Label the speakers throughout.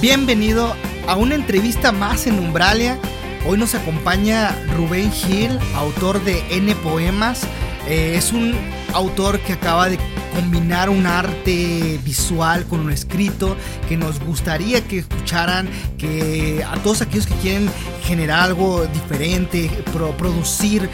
Speaker 1: Bienvenido a una entrevista más en Umbralia. Hoy nos acompaña Rubén Gil, autor de N Poemas. Eh, es un autor que acaba de combinar un arte visual con un escrito que nos gustaría que escucharan, que a todos aquellos que quieren generar algo diferente, producir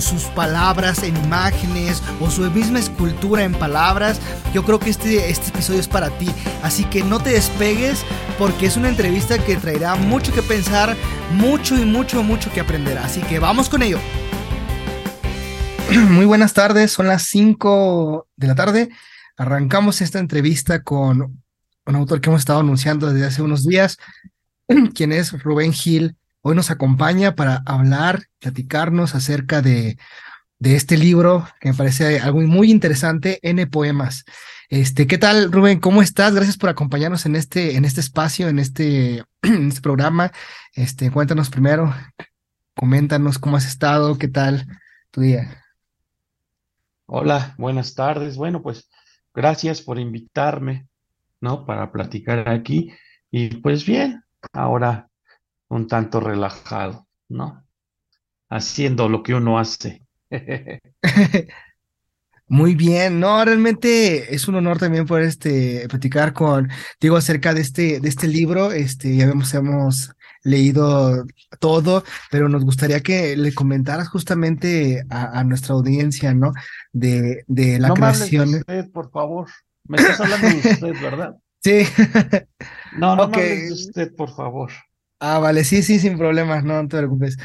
Speaker 1: sus palabras en imágenes o su misma escultura en palabras, yo creo que este, este episodio es para ti. Así que no te despegues porque es una entrevista que traerá mucho que pensar, mucho y mucho, mucho que aprender. Así que vamos con ello. Muy buenas tardes, son las 5 de la tarde. Arrancamos esta entrevista con un autor que hemos estado anunciando desde hace unos días, quien es Rubén Gil Hoy nos acompaña para hablar, platicarnos acerca de, este libro que me parece algo muy interesante, N Poemas. Este, ¿qué tal, Rubén? ¿Cómo estás? Gracias por acompañarnos en este, en este espacio, en este, en este programa. Este, cuéntanos primero, coméntanos cómo has estado, qué tal tu día.
Speaker 2: Hola, buenas tardes. Bueno, pues gracias por invitarme, ¿no? Para platicar aquí. Y pues bien, ahora un tanto relajado, ¿no? Haciendo lo que uno hace.
Speaker 1: Muy bien, no, realmente es un honor también poder este, platicar con, digo, acerca de este, de este libro, este, ya vemos, hemos leído todo, pero nos gustaría que le comentaras justamente a, nuestra audiencia, ¿no? De, de la
Speaker 2: no
Speaker 1: creación.
Speaker 2: Me usted, por favor. Me estás hablando de usted, ¿verdad?
Speaker 1: Sí.
Speaker 2: No, no me hables de usted, por favor.
Speaker 1: Ah, vale, sí, sí, sin problemas, no, te preocupes.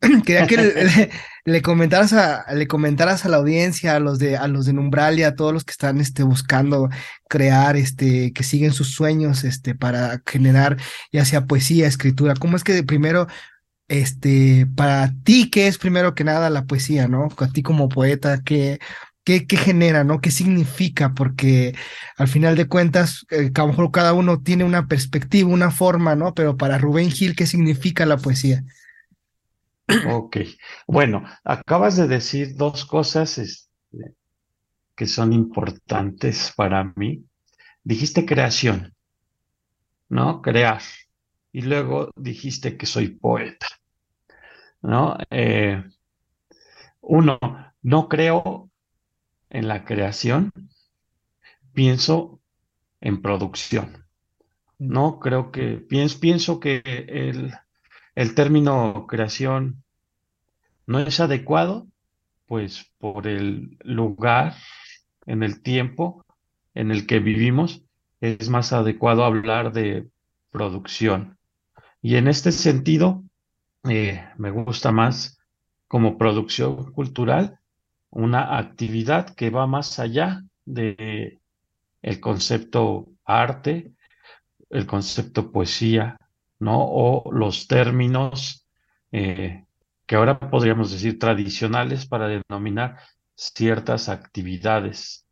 Speaker 1: Quería que le, comentaras a, le comentaras a la audiencia, a los de, a los de Numbralia, a todos los que están este, buscando crear, este, que siguen sus sueños, este, para generar ya sea poesía, escritura. ¿Cómo es que primero, este, para ti, qué es primero que nada la poesía, ¿no? A ti como poeta, ¿qué, ¿Qué, genera, ¿no? ¿Qué significa? Porque al final de cuentas, eh, a lo mejor cada uno tiene una perspectiva, una forma, ¿no? Pero para Rubén Gil, ¿qué significa la poesía?
Speaker 2: Ok, bueno, acabas de decir dos cosas este, que son importantes para mí. Dijiste creación, ¿no? Crear. Y luego dijiste que soy poeta, ¿no? Eh, uno, no creo en la creación, pienso en producción. Mm. No creo que, pienso, pienso que el, el término creación no es adecuado, pues por el lugar, en el tiempo en el que vivimos, es más adecuado hablar de producción. Y en este sentido, eh, me gusta más como producción cultural una actividad que va más allá de el concepto arte, el concepto poesía, ¿no? O los términos eh, que ahora podríamos decir tradicionales para denominar ciertas actividades,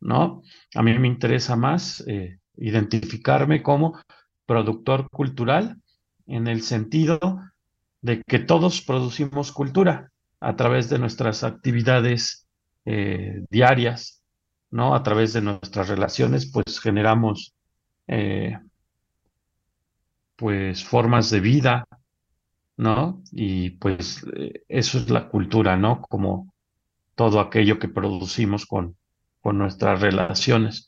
Speaker 2: ¿no? A mí me interesa más eh, identificarme como productor cultural en el sentido de que todos producimos cultura, a través de nuestras actividades eh, diarias, ¿no? A través de nuestras relaciones, pues generamos eh, pues formas de vida, ¿no? Y pues eso es la cultura, ¿no? Como todo aquello que producimos con, con nuestras relaciones.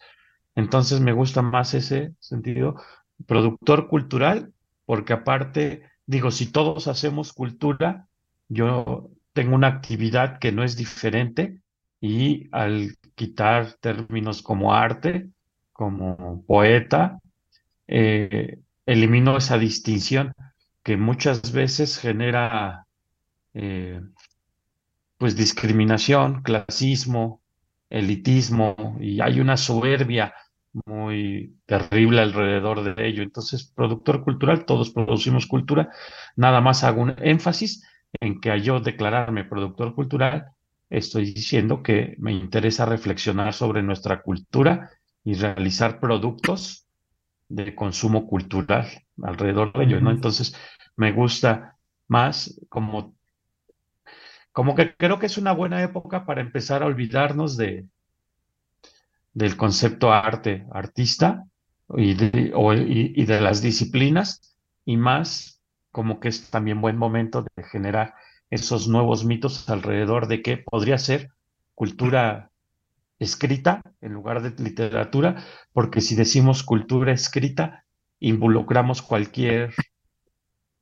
Speaker 2: Entonces me gusta más ese sentido, productor cultural, porque aparte, digo, si todos hacemos cultura, yo tengo una actividad que no es diferente y al quitar términos como arte, como poeta, eh, elimino esa distinción que muchas veces genera eh, pues discriminación, clasismo, elitismo y hay una soberbia muy terrible alrededor de ello. Entonces, productor cultural, todos producimos cultura, nada más hago un énfasis en que yo declararme productor cultural, estoy diciendo que me interesa reflexionar sobre nuestra cultura y realizar productos de consumo cultural alrededor de ello, ¿no? Entonces, me gusta más como, como que creo que es una buena época para empezar a olvidarnos de, del concepto arte, artista, y de, y de las disciplinas y más como que es también buen momento de generar esos nuevos mitos alrededor de que podría ser cultura escrita en lugar de literatura, porque si decimos cultura escrita, involucramos cualquier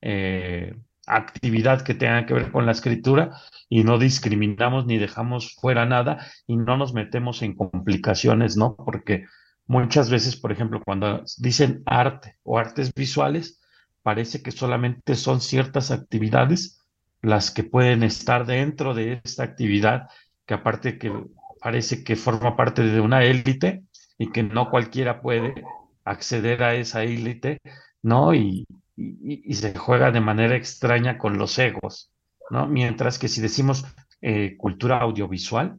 Speaker 2: eh, actividad que tenga que ver con la escritura y no discriminamos ni dejamos fuera nada y no nos metemos en complicaciones, ¿no? Porque muchas veces, por ejemplo, cuando dicen arte o artes visuales, parece que solamente son ciertas actividades las que pueden estar dentro de esta actividad, que aparte que parece que forma parte de una élite y que no cualquiera puede acceder a esa élite, ¿no? Y, y, se juega de manera extraña con los egos, ¿no? Mientras que si decimos eh, cultura audiovisual,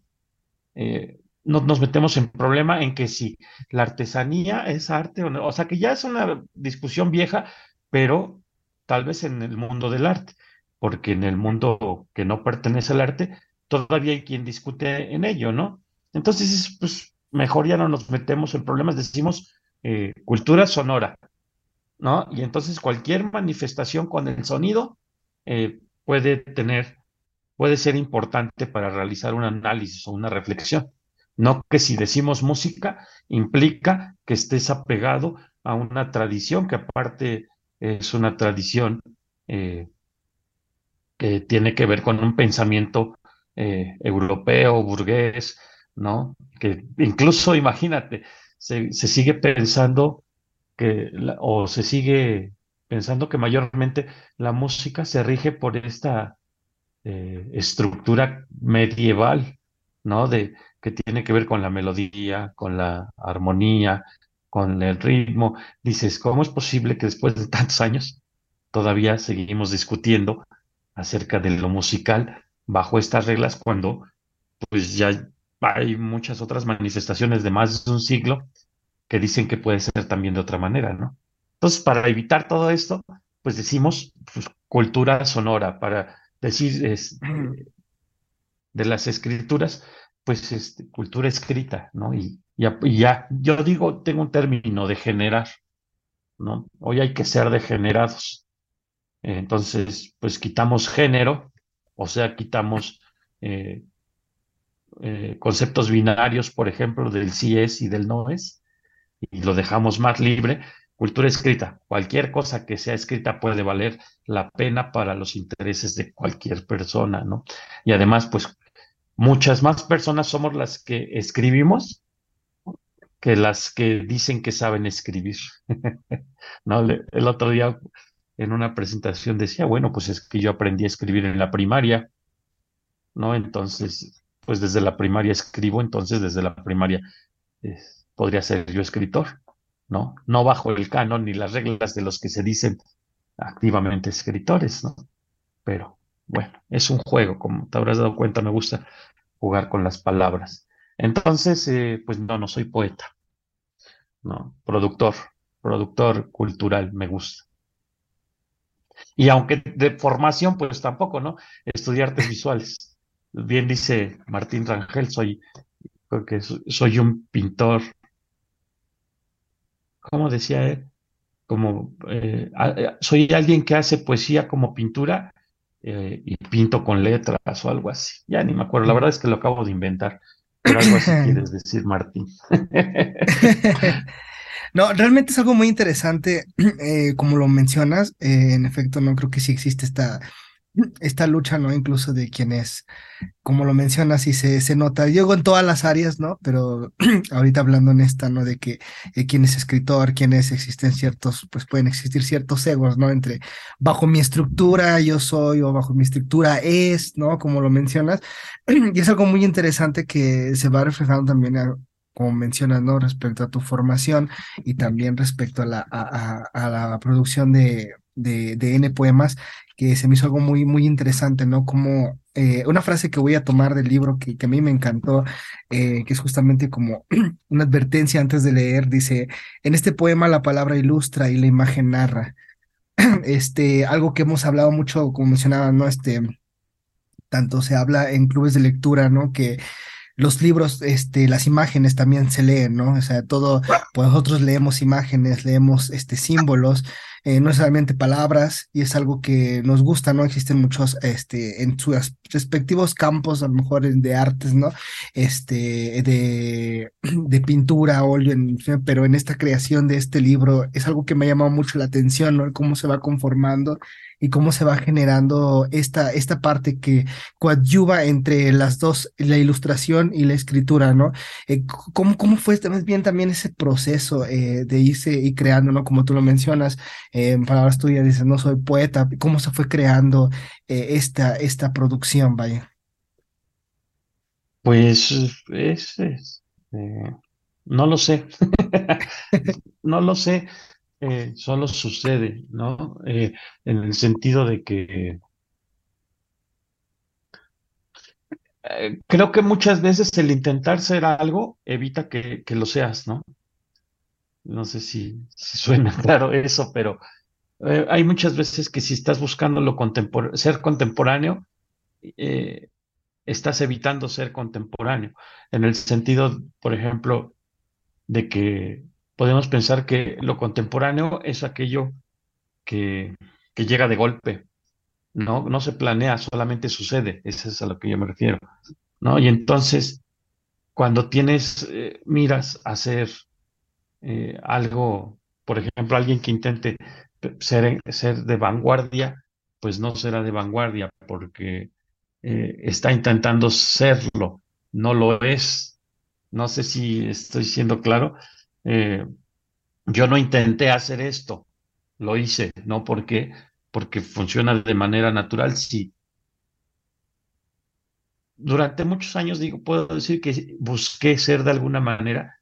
Speaker 2: eh, no, nos metemos en problema en que si la artesanía es arte o no, o sea que ya es una discusión vieja, pero tal vez en el mundo del arte, porque en el mundo que no pertenece al arte, todavía hay quien discute en ello, ¿no? Entonces, pues mejor ya no nos metemos en problemas, decimos eh, cultura sonora, ¿no? Y entonces cualquier manifestación con el sonido eh, puede tener, puede ser importante para realizar un análisis o una reflexión. No que si decimos música implica que estés apegado a una tradición que aparte es una tradición eh, que tiene que ver con un pensamiento eh, europeo, burgués, ¿no? Que incluso, imagínate, se, sigue pensando que, o se sigue pensando que mayormente la música se rige por esta eh, estructura medieval, ¿no? De, que tiene que ver con la melodía, con la armonía, con el ritmo. Dices, ¿cómo es posible que después de tantos años todavía seguimos discutiendo acerca de lo musical bajo estas reglas cuando pues ya hay muchas otras manifestaciones de más de un siglo que dicen que puede ser también de otra manera, ¿no? Entonces, para evitar todo esto, pues decimos pues, cultura sonora, para decir de las escrituras, pues este, cultura escrita, ¿no? Y, ya, yo digo, tengo un término de generar, ¿no? Hoy hay que ser degenerados. Entonces, pues quitamos género, o sea, quitamos eh, eh, conceptos binarios, por ejemplo, del sí es y del no es, y lo dejamos más libre. Cultura escrita, cualquier cosa que sea escrita puede valer la pena para los intereses de cualquier persona, ¿no? Y además, pues muchas más personas somos las que escribimos que las que dicen que saben escribir. no, el otro día en una presentación decía, bueno, pues es que yo aprendí a escribir en la primaria, ¿no? Entonces, pues desde la primaria escribo, entonces desde la primaria podría ser yo escritor, ¿no? No bajo el canon ni las reglas de los que se dicen activamente escritores, ¿no? Pero bueno, es un juego, como te habrás dado cuenta, me gusta jugar con las palabras. Entonces, eh, pues no, no soy poeta, no, productor, productor cultural, me gusta. Y aunque de formación, pues tampoco, ¿no? Estudiar artes visuales. Bien dice Martín Rangel, soy, soy un pintor, ¿cómo decía él? Como, eh, eh, soy alguien que hace poesía como pintura eh, y pinto con letras o algo así. Ya ni me acuerdo, la verdad es que lo acabo de inventar, pero algo así quieres decir, Martín.
Speaker 1: No, realmente es algo muy interesante, eh, como lo mencionas. Eh, en efecto, no creo que sí existe esta, esta lucha, ¿no? Incluso de quienes, como lo mencionas, y se, se nota, llego en todas las áreas, ¿no? Pero ahorita hablando en esta, ¿no? De que eh, quién es escritor, quiénes existen ciertos, pues pueden existir ciertos egos, ¿no? Entre bajo mi estructura yo soy o bajo mi estructura es, ¿no? Como lo mencionas. Y es algo muy interesante que se va reflejando también a, como mencionas, ¿no? Respecto a tu formación y también respecto a la, a, la producción de, de, N poemas, que se me hizo algo muy, muy interesante, ¿no? Como eh, una frase que voy a tomar del libro que, que a mí me encantó, eh, que es justamente como una advertencia antes de leer, dice, en este poema la palabra ilustra y la imagen narra. Este, algo que hemos hablado mucho, como mencionaba, ¿no? Este, tanto se habla en clubes de lectura, ¿no? Que los libros, este, las imágenes también se leen, ¿no? O sea, todo, pues nosotros leemos imágenes, leemos este, símbolos, eh, no solamente palabras, y es algo que nos gusta, ¿no? Existen muchos, este, en sus respectivos campos, a lo mejor de artes, ¿no? Este, de, de pintura, óleo, pero en esta creación de este libro es algo que me ha llamado mucho la atención, ¿no? Cómo se va conformando y cómo se va generando esta, esta parte que coadyuva entre las dos, la ilustración y la escritura, ¿no? Eh, ¿cómo, ¿Cómo fue bien también ese proceso eh, de irse y creando, ¿no? Como tú lo mencionas, eh, en palabras tuyas dices, no soy poeta, ¿cómo se fue creando esta, esta producción, vaya?
Speaker 2: Pues es, es no lo sé, no lo sé. Eh, solo sucede, ¿no? Eh, en el sentido de que eh, creo que muchas veces el intentar ser algo evita que, lo seas, ¿no? No sé si, suena claro eso, pero hay muchas veces que si estás buscando lo ser contemporáneo, estás evitando ser contemporáneo, en el sentido, por ejemplo, de que podemos pensar que lo contemporáneo es aquello que, llega de golpe, ¿no? No se planea, solamente sucede, eso es a lo que yo me refiero, ¿no? Y entonces, cuando tienes, eh, miras hacer eh, algo, por ejemplo, alguien que intente ser, ser de vanguardia, pues no será de vanguardia porque eh, está intentando serlo, no lo es. No sé si estoy siendo claro, eh, yo no intenté hacer esto, lo hice, ¿no? porque Porque funciona de manera natural, sí. Durante muchos años, digo, puedo decir que busqué ser de alguna manera,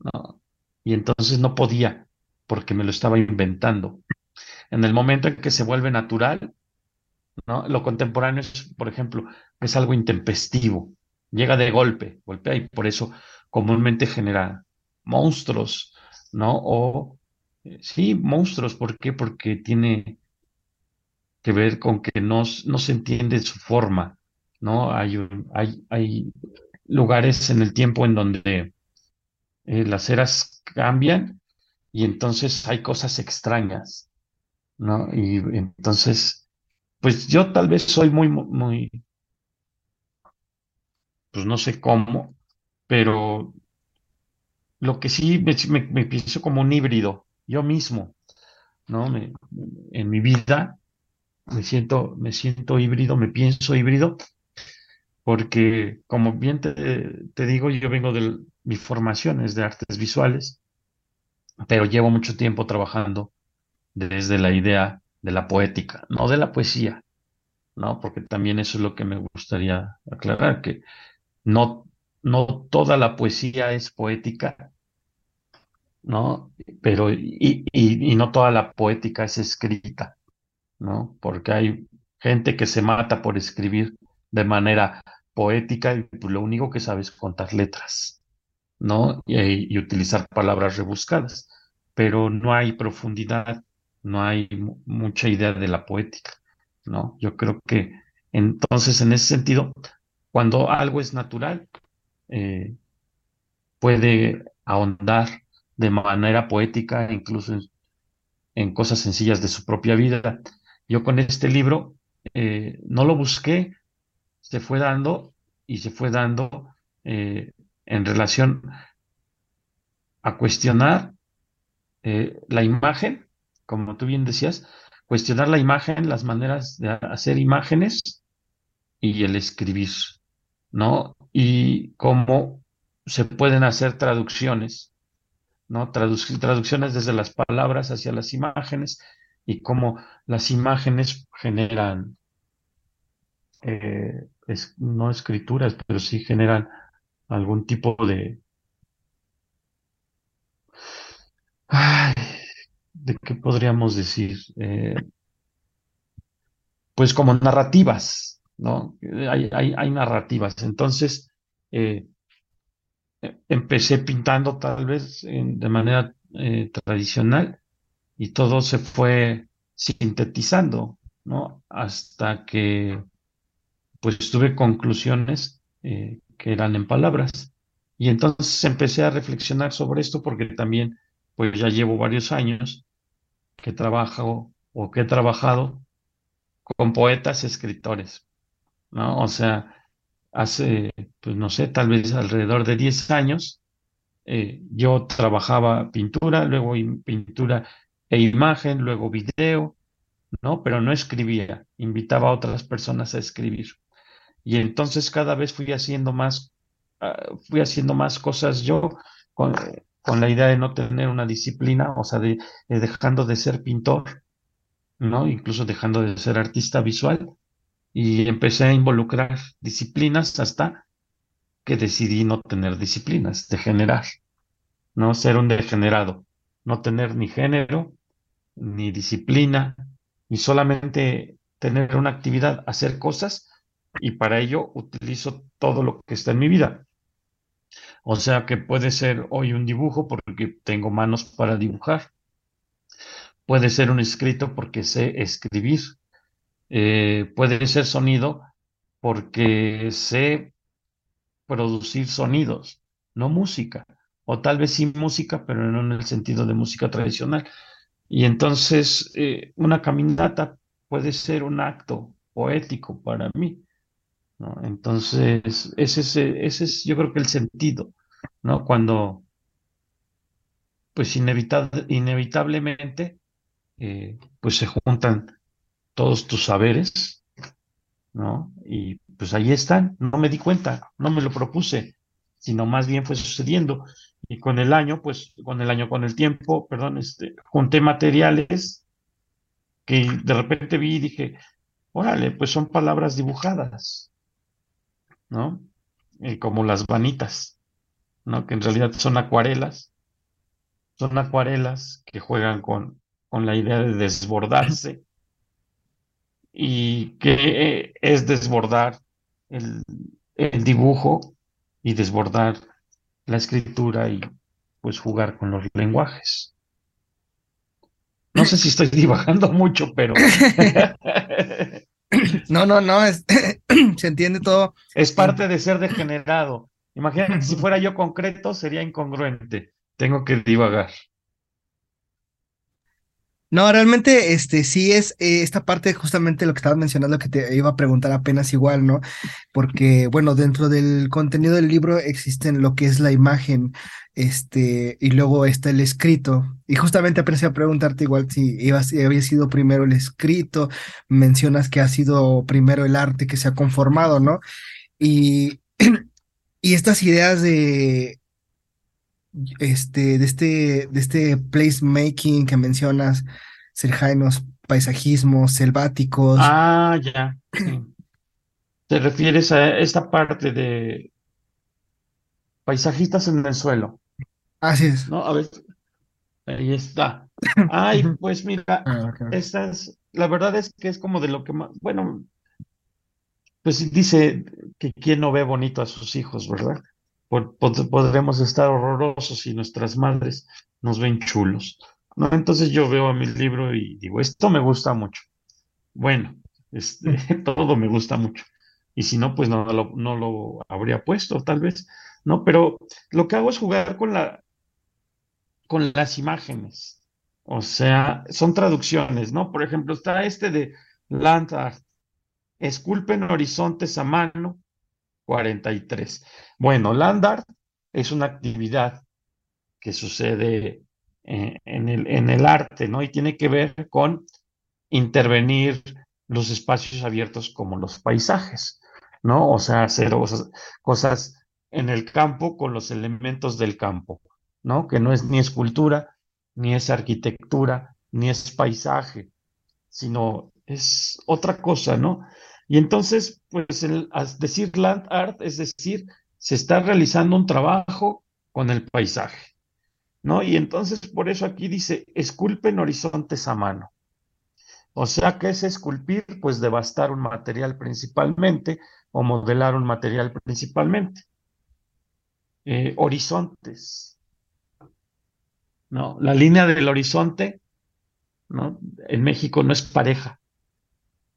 Speaker 2: ¿no? Y entonces no podía, porque me lo estaba inventando. En el momento en que se vuelve natural, ¿no? Lo contemporáneo es, por ejemplo, es algo intempestivo, llega de golpe, golpea y por eso comúnmente genera monstruos, ¿no? O eh, sí, monstruos, ¿por qué? Porque tiene que ver con que no, no se entiende su forma, ¿no? Hay, hay, hay lugares en el tiempo en donde eh, las eras cambian y entonces hay cosas extrañas, ¿no? Y entonces, pues yo tal vez soy muy, muy, pues no sé cómo, pero lo que sí me, pienso como un híbrido, yo mismo, ¿no? en mi vida me siento, me siento híbrido, me pienso híbrido, porque como bien te, digo, yo vengo de mi formación es de artes visuales, pero llevo mucho tiempo trabajando desde la idea de la poética, no de la poesía, ¿no? Porque también eso es lo que me gustaría aclarar, que no, no toda la poesía es poética, ¿no? Pero, y, y, no toda la poética es escrita, ¿no? Porque hay gente que se mata por escribir de manera poética y pues, lo único que sabe es contar letras, ¿no? Y, utilizar palabras rebuscadas, pero no hay profundidad, no hay mucha idea de la poética, ¿no? Yo creo que entonces en ese sentido, cuando algo es natural, eh, puede ahondar de manera poética, incluso en, cosas sencillas de su propia vida. Yo con este libro eh, no lo busqué, se fue dando y se fue dando eh, en relación a cuestionar eh, la imagen, como tú bien decías, cuestionar la imagen, las maneras de hacer imágenes y el escribir, ¿no? Y cómo se pueden hacer traducciones ¿no? traducciones desde las palabras hacia las imágenes y cómo las imágenes generan, eh, no escrituras, pero sí generan algún tipo de... ¿De qué podríamos decir? Eh, pues como narrativas, ¿no? Hay, hay, narrativas. Entonces, eh, empecé pintando tal vez de manera eh, tradicional y todo se fue sintetizando, ¿no? Hasta que pues tuve conclusiones eh, que eran en palabras. Y entonces empecé a reflexionar sobre esto porque también, pues ya llevo varios años que trabajo o que he trabajado con poetas escritores, ¿no? O sea, hace, pues no sé, tal vez alrededor de 10 años, eh, yo trabajaba pintura, luego pintura e imagen, luego video, ¿no? Pero no escribía, invitaba a otras personas a escribir. Y entonces cada vez fui haciendo más, ah, fui haciendo más cosas yo con, con, la idea de no tener una disciplina, o sea, de, dejando de ser pintor, ¿no? Incluso dejando de ser artista visual. Y empecé a involucrar disciplinas hasta que decidí no tener disciplinas, degenerar, ¿no? Ser un degenerado, no tener ni género, ni disciplina, y solamente tener una actividad, hacer cosas y para ello utilizo todo lo que está en mi vida. O sea que puede ser hoy un dibujo porque tengo manos para dibujar. Puede ser un escrito porque sé escribir. Eh, puede ser sonido porque sé producir sonidos, no música. O tal vez sí música, pero no en el sentido de música tradicional. Y entonces eh, una caminata puede ser un acto poético para mí. Entonces, ese es, ese es yo creo que el sentido, ¿no? Cuando, pues inevitablemente, eh, pues se juntan todos tus saberes, ¿no? Y pues ahí están, no me di cuenta, no me lo propuse, sino más bien fue sucediendo. Y con el año, pues, con el año, con el tiempo, perdón, este, junté materiales que de repente vi y dije, órale, pues son palabras dibujadas, ¿no? Eh, como las vanitas, ¿no? Que en realidad son acuarelas, son acuarelas que juegan con, con la idea de desbordarse. ¿Y que es desbordar el, el dibujo y desbordar la escritura y pues jugar con los lenguajes. No sé si estoy divagando mucho, pero...
Speaker 1: no, no, no, se entiende todo.
Speaker 2: Es parte de ser degenerado. Imagínate, si fuera yo concreto, sería incongruente. Tengo que divagar.
Speaker 1: No, realmente, este, sí es eh, esta parte justamente lo que estabas mencionando que te iba a preguntar apenas igual, ¿no? Porque, bueno, dentro del contenido del libro existen lo que es la imagen, este, y luego está el escrito. Y justamente apenas a preguntarte igual si, si había sido primero el escrito, mencionas que ha sido primero el arte que se ha conformado, ¿no? Y, y estas ideas de este, de este, de este placemaking que mencionas, serjainos, paisajismos, selváticos.
Speaker 2: Ah, ya. Te refieres a esta parte de paisajistas en el suelo.
Speaker 1: Así es.
Speaker 2: No, a ver, ahí está. Ay, pues mira, ah, la verdad es que es como de lo que más, bueno, pues dice que quién no ve bonito a sus hijos, ¿verdad? Podremos estar horrorosos y nuestras madres nos ven chulos. ¿no? Entonces yo veo a mi libro y digo, esto me gusta mucho. Bueno, este, todo me gusta mucho. Y si no, pues no lo, no lo habría puesto, tal vez, ¿no? Pero lo que hago es jugar con la, con las imágenes. O sea, son traducciones, ¿no? Por ejemplo, está este de Land Art. Esculpen horizontes a mano, 43. Bueno, land art es una actividad que sucede eh, en, el, en el arte, ¿no? Y tiene que ver con intervenir los espacios abiertos como los paisajes, ¿no? O sea, hacer cosas, cosas en el campo con los elementos del campo, ¿no? Que no es ni escultura, ni es arquitectura, ni es paisaje, sino es otra cosa, ¿no? Y entonces, pues, el, decir land art es decir, se está realizando un trabajo con el paisaje, ¿no? Y entonces, por eso aquí dice, esculpen horizontes a mano. O sea, ¿qué es esculpir? Pues devastar un material principalmente o modelar un material principalmente. Eh, horizontes. ¿No? La línea del horizonte, ¿no? En México no es pareja,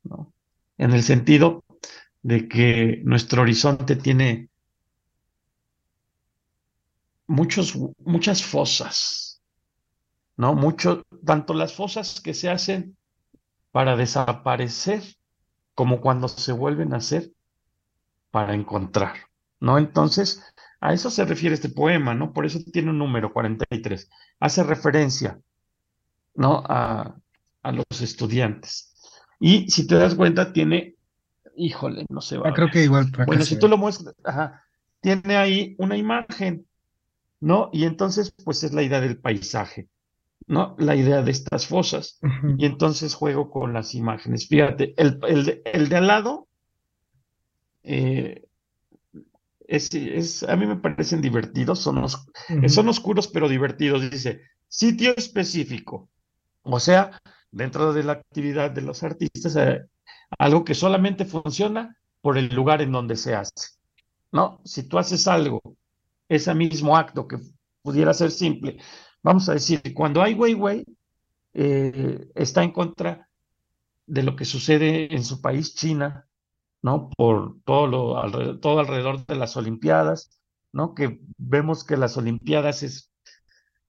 Speaker 2: ¿no? En el sentido de que nuestro horizonte tiene muchos, muchas fosas, ¿no? Mucho, tanto las fosas que se hacen para desaparecer como cuando se vuelven a hacer para encontrar, ¿no? Entonces, a eso se refiere este poema, ¿no? Por eso tiene un número 43. Hace referencia, ¿no? A, a los estudiantes. Y si te das cuenta, tiene, híjole, no se va.
Speaker 1: Ah, creo que igual.
Speaker 2: Bueno, si tú lo muestras, ajá, tiene ahí una imagen, ¿no? Y entonces, pues es la idea del paisaje, ¿no? La idea de estas fosas. Y entonces juego con las imágenes. Fíjate, el, el, de al lado eh, es, a mí me parecen divertidos, son, son oscuros pero divertidos. Dice, sitio específico. O sea, dentro de la actividad de los artistas, eh, algo que solamente funciona por el lugar en donde se hace. ¿no? Si tú haces algo, ese mismo acto que pudiera ser simple, vamos a decir, cuando hay Weiwei, eh, está en contra de lo que sucede en su país, China, ¿no? Por todo, lo, alrededor, todo alrededor de las Olimpiadas, ¿no? Que vemos que las Olimpiadas es,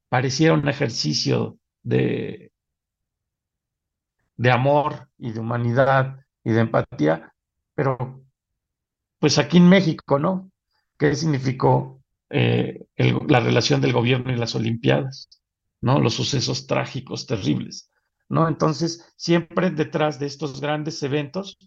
Speaker 2: pareciera un ejercicio de, de amor y de humanidad y de empatía, pero pues aquí en México, ¿no? ¿Qué significó eh, la relación del gobierno y las Olimpiadas? ¿No? Los sucesos trágicos, terribles, ¿no? Entonces, siempre detrás de estos grandes eventos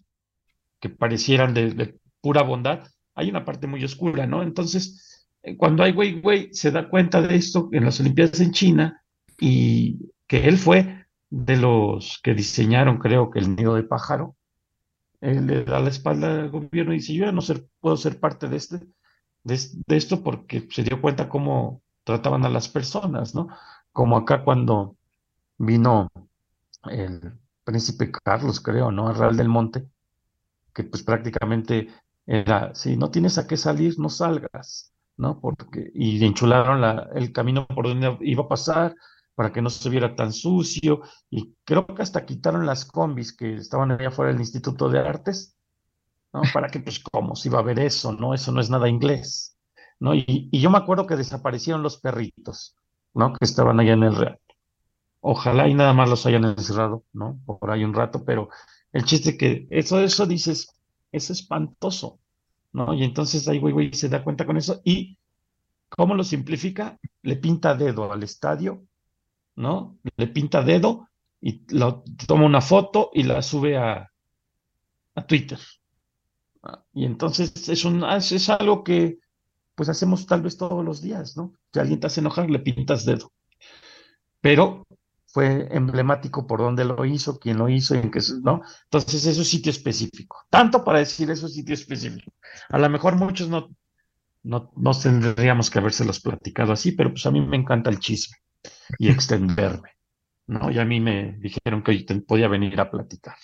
Speaker 2: que parecieran de, pura bondad, hay una parte muy oscura, ¿no? Entonces, eh, cuando hay Wei Wei se da cuenta de esto en las Olimpiadas en China y que él fue de los que diseñaron, creo que el nido de pájaro, él le da la espalda al gobierno y dice, yo ya no puedo ser parte de, este, de, esto porque se dio cuenta cómo trataban a las personas, ¿no? Como acá cuando vino el príncipe Carlos, creo, ¿no? A Real del Monte, que pues prácticamente era, si no tienes a qué salir, no salgas, ¿no? Porque, y enchularon la, el camino por donde iba a pasar, para que no se viera tan sucio, y creo que hasta quitaron las combis que estaban allá afuera del Instituto de Artes, ¿no? Para que, pues, ¿cómo se iba a ver eso, no? Eso no es nada inglés, ¿no? Y, yo me acuerdo que desaparecieron los perritos, ¿no? Que estaban allá en el Real. Ojalá y nada más los hayan encerrado, ¿no? Por ahí un rato, pero el chiste que eso, eso dices, es espantoso, ¿no? Y entonces ahí, güey, güey, se da cuenta con eso y ¿cómo lo simplifica? Le pinta dedo al estadio ¿no? Le pinta dedo y lo, toma una foto y la sube a, a Twitter. Y entonces es, un, es algo que pues hacemos tal vez todos los días, ¿no? Si alguien te hace enojar, le pintas dedo. Pero fue emblemático por dónde lo hizo, quién lo hizo, y en qué, ¿no? Entonces es sitio específico. Tanto para decir eso es sitio específico. A lo mejor muchos no, no, no tendríamos que habérselos platicado así, pero pues a mí me encanta el chisme y extenderme, ¿no? Y a mí me dijeron que podía venir a platicar.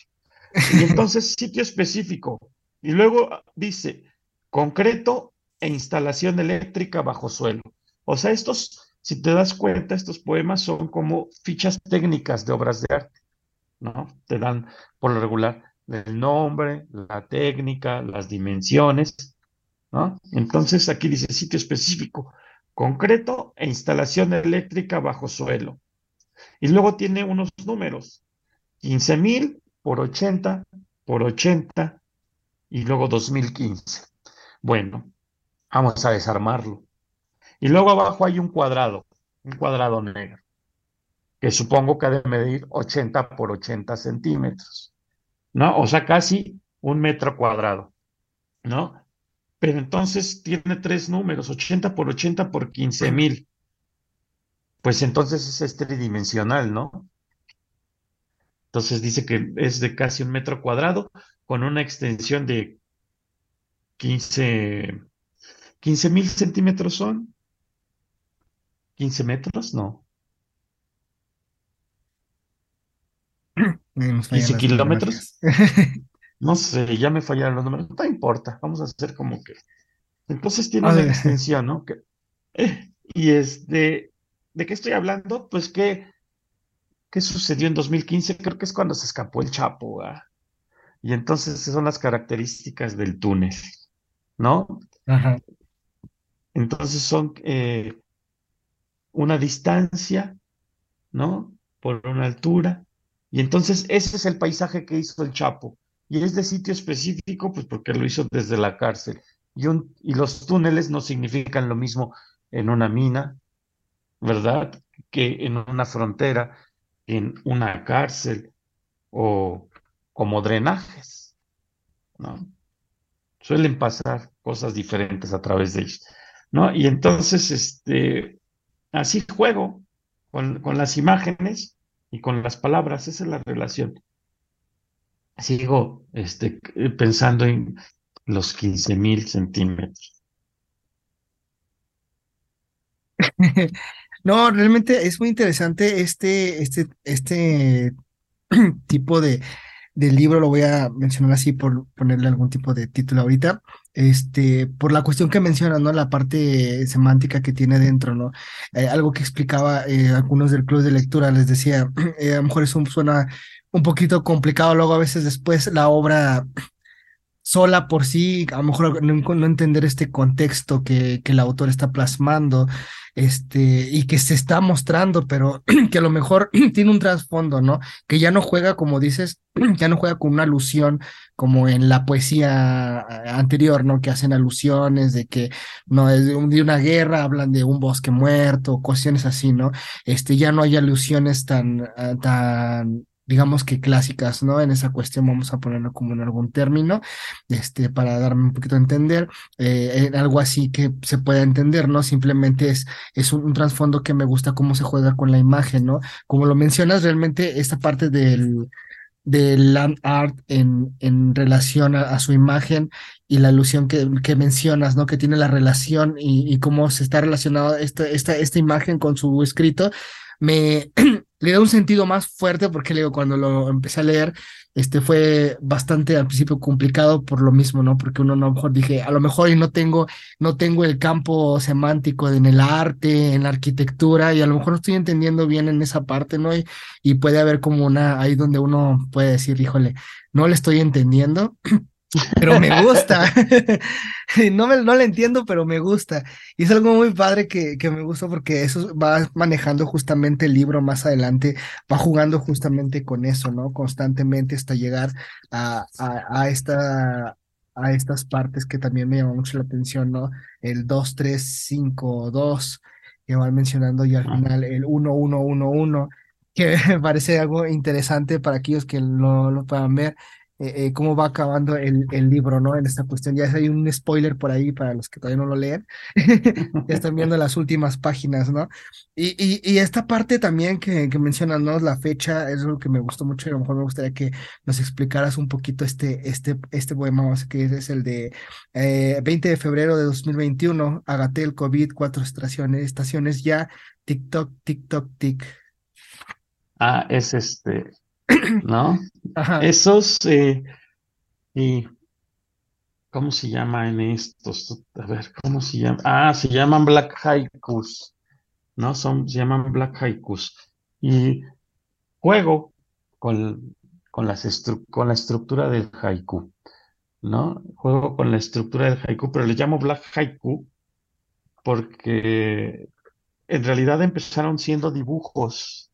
Speaker 2: Y entonces, sitio específico. Y luego dice, concreto e instalación eléctrica bajo suelo. O sea, estos, si te das cuenta, estos poemas son como fichas técnicas de obras de arte, ¿no? Te dan por lo regular el nombre, la técnica, las dimensiones, ¿no? Entonces aquí dice sitio específico concreto e instalación eléctrica bajo suelo. Y luego tiene unos números, 15.000 por 80 por 80 y luego 2015. Bueno, vamos a desarmarlo. Y luego abajo hay un cuadrado, un cuadrado negro, que supongo que ha de medir 80 por 80 centímetros, ¿no? O sea, casi un metro cuadrado, ¿no? Pero entonces tiene tres números, 80 por 80 por 15 mil. Pues entonces es tridimensional, ¿no? Entonces dice que es de casi un metro cuadrado con una extensión de 15 mil centímetros son. 15 metros, no. 15 kilómetros. No sé, ya me fallaron los números. No importa, vamos a hacer como que. Entonces tiene una extensión, ¿no? Que, eh, y es de, ¿de qué estoy hablando? Pues que, ¿qué sucedió en 2015? Creo que es cuando se escapó el Chapo, Y entonces son las características del túnel, ¿no? Entonces son, eh, una distancia, ¿no? Por una altura. Y entonces ese es el paisaje que hizo el Chapo. Y es de sitio específico, pues porque lo hizo desde la cárcel. Y, los túneles no significan lo mismo en una mina, ¿verdad? Que en una frontera, en una cárcel o como drenajes, ¿no? Suelen pasar cosas diferentes a través de ellos, ¿no? Y entonces, este, así juego con, con las imágenes y con las palabras, esa es la relación. Sigo este, pensando en los 15 mil centímetros.
Speaker 1: No, realmente es muy interesante este, este, este tipo de, de libro, lo voy a mencionar así por ponerle algún tipo de título ahorita, este, por la cuestión que menciona, ¿no? La parte semántica que tiene dentro, ¿no? Eh, algo que explicaba eh, algunos del club de lectura, les decía, eh, a lo mejor eso suena un poquito complicado, luego a veces después la obra sola por sí, a lo mejor no, entender este contexto que, que, el autor está plasmando, este, y que se está mostrando, pero que a lo mejor tiene un trasfondo, ¿no? Que ya no juega, como dices, ya no juega con una alusión como en la poesía anterior, ¿no? Que hacen alusiones de que no es de una guerra, hablan de un bosque muerto, cuestiones así, ¿no? Este, ya no hay alusiones tan, ah, tan digamos que clásicas, ¿no? En esa cuestión vamos a ponerlo como en algún término, este, para darme un poquito a entender, eh, algo así que se pueda entender, ¿no? Simplemente es, es un, trasfondo que me gusta cómo se juega con la imagen, ¿no? Como lo mencionas, realmente esta parte del, del land art en, en relación a, su imagen y la alusión que, que, mencionas, ¿no? Que tiene la relación y, y cómo se está relacionado esta, esta, esta imagen con su escrito, me le da un sentido más fuerte porque le digo, cuando lo empecé a leer, este fue bastante al principio complicado por lo mismo, ¿no? Porque uno no, a lo mejor dije, a lo mejor no tengo, no tengo el campo semántico en el arte, en la arquitectura, y a lo mejor no estoy entendiendo bien en esa parte, ¿no? Y, y puede haber como una, ahí donde uno puede decir, híjole, no le estoy entendiendo, pero me gusta. no, me, no le entiendo, pero me gusta. Y es algo muy padre que, que me gusta porque eso va manejando justamente el libro más adelante, va jugando justamente con eso, ¿no? Constantemente hasta llegar a, a, a esta a estas partes que también me llamó mucho la atención, ¿no? El 2, 3, 5, 2, que van mencionando y al final el 1, 1, 1, 1, que me parece algo interesante para aquellos que no lo puedan ver. Eh, eh, cómo va acabando el, libro, ¿no? En esta cuestión. Ya hay un spoiler por ahí para los que todavía no lo leen. ya están viendo las últimas páginas, ¿no? Y, esta parte también que, que mencionas, ¿no? La fecha es algo que me gustó mucho y a lo mejor me gustaría que nos explicaras un poquito este, este, este poema, que es el de eh, 20 de febrero de 2021, Agatel, COVID, cuatro estaciones, estaciones ya, TikTok, TikTok, tic.
Speaker 2: Ah, es este, ¿no? Esos, eh, y, ¿cómo se llama en estos? A ver, ¿cómo se llama? Ah, se llaman Black Haikus, ¿no? Son, se llaman Black Haikus. Y juego con, con, las con la estructura del haiku, ¿no? Juego con la estructura del haiku, pero le llamo Black Haiku porque en realidad empezaron siendo dibujos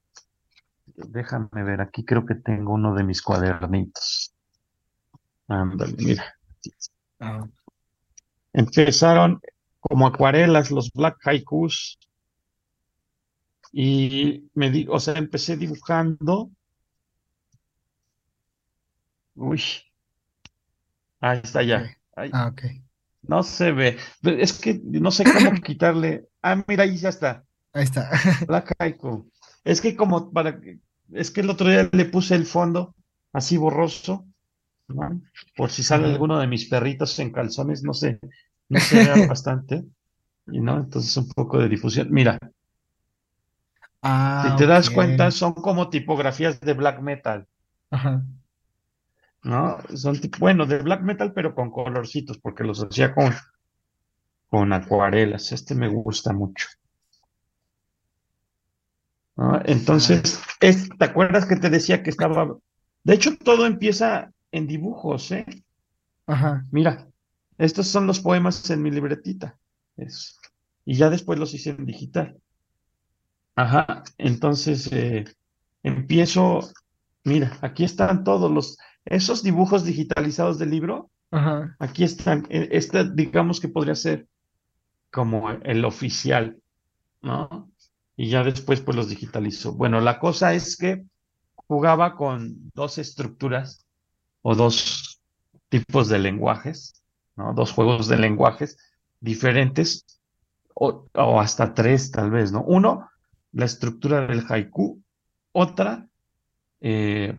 Speaker 2: Déjame ver, aquí creo que tengo uno de mis cuadernitos. Ándale, mira. Ah. Empezaron como acuarelas los Black Haikus y me di, o sea, empecé dibujando. Uy. Ahí está ya.
Speaker 1: Ah, ok.
Speaker 2: No se ve. Es que no sé cómo quitarle. Ah, mira, ahí ya está.
Speaker 1: Ahí está.
Speaker 2: Black Haiku. Es que como para es que el otro día le puse el fondo así borroso, ¿no? por si sale alguno de mis perritos en calzones, no sé, no se vea bastante, y no, entonces un poco de difusión. Mira,
Speaker 1: ah,
Speaker 2: si te das cuenta, son como tipografías de black metal.
Speaker 1: Ajá.
Speaker 2: ¿No? Son bueno, de black metal, pero con colorcitos, porque los hacía con, con acuarelas. Este me gusta mucho. Entonces, ¿te acuerdas que te decía que estaba... De hecho, todo empieza en dibujos, ¿eh?
Speaker 1: Ajá.
Speaker 2: Mira, estos son los poemas en mi libretita. Y ya después los hice en digital. Ajá, entonces eh, empiezo, mira, aquí están todos los, esos dibujos digitalizados del libro,
Speaker 1: Ajá.
Speaker 2: aquí están, e- este digamos que podría ser como el oficial, ¿no? Y ya después pues los digitalizo. Bueno, la cosa es que jugaba con dos estructuras o dos tipos de lenguajes, ¿no? Dos juegos de lenguajes diferentes o, o hasta tres tal vez, ¿no? Uno, la estructura del haiku, otra, eh,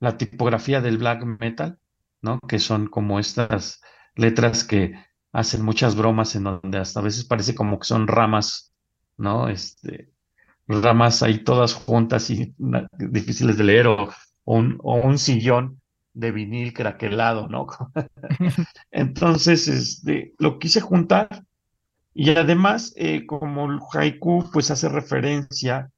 Speaker 2: la tipografía del black metal, ¿no? Que son como estas letras que hacen muchas bromas en donde hasta a veces parece como que son ramas, ¿no? Este, ramas ahí todas juntas y difíciles de leer o, un, o un sillón de vinil craquelado, ¿no? Entonces, este, lo quise juntar y además, eh, como el haiku, pues hace referencia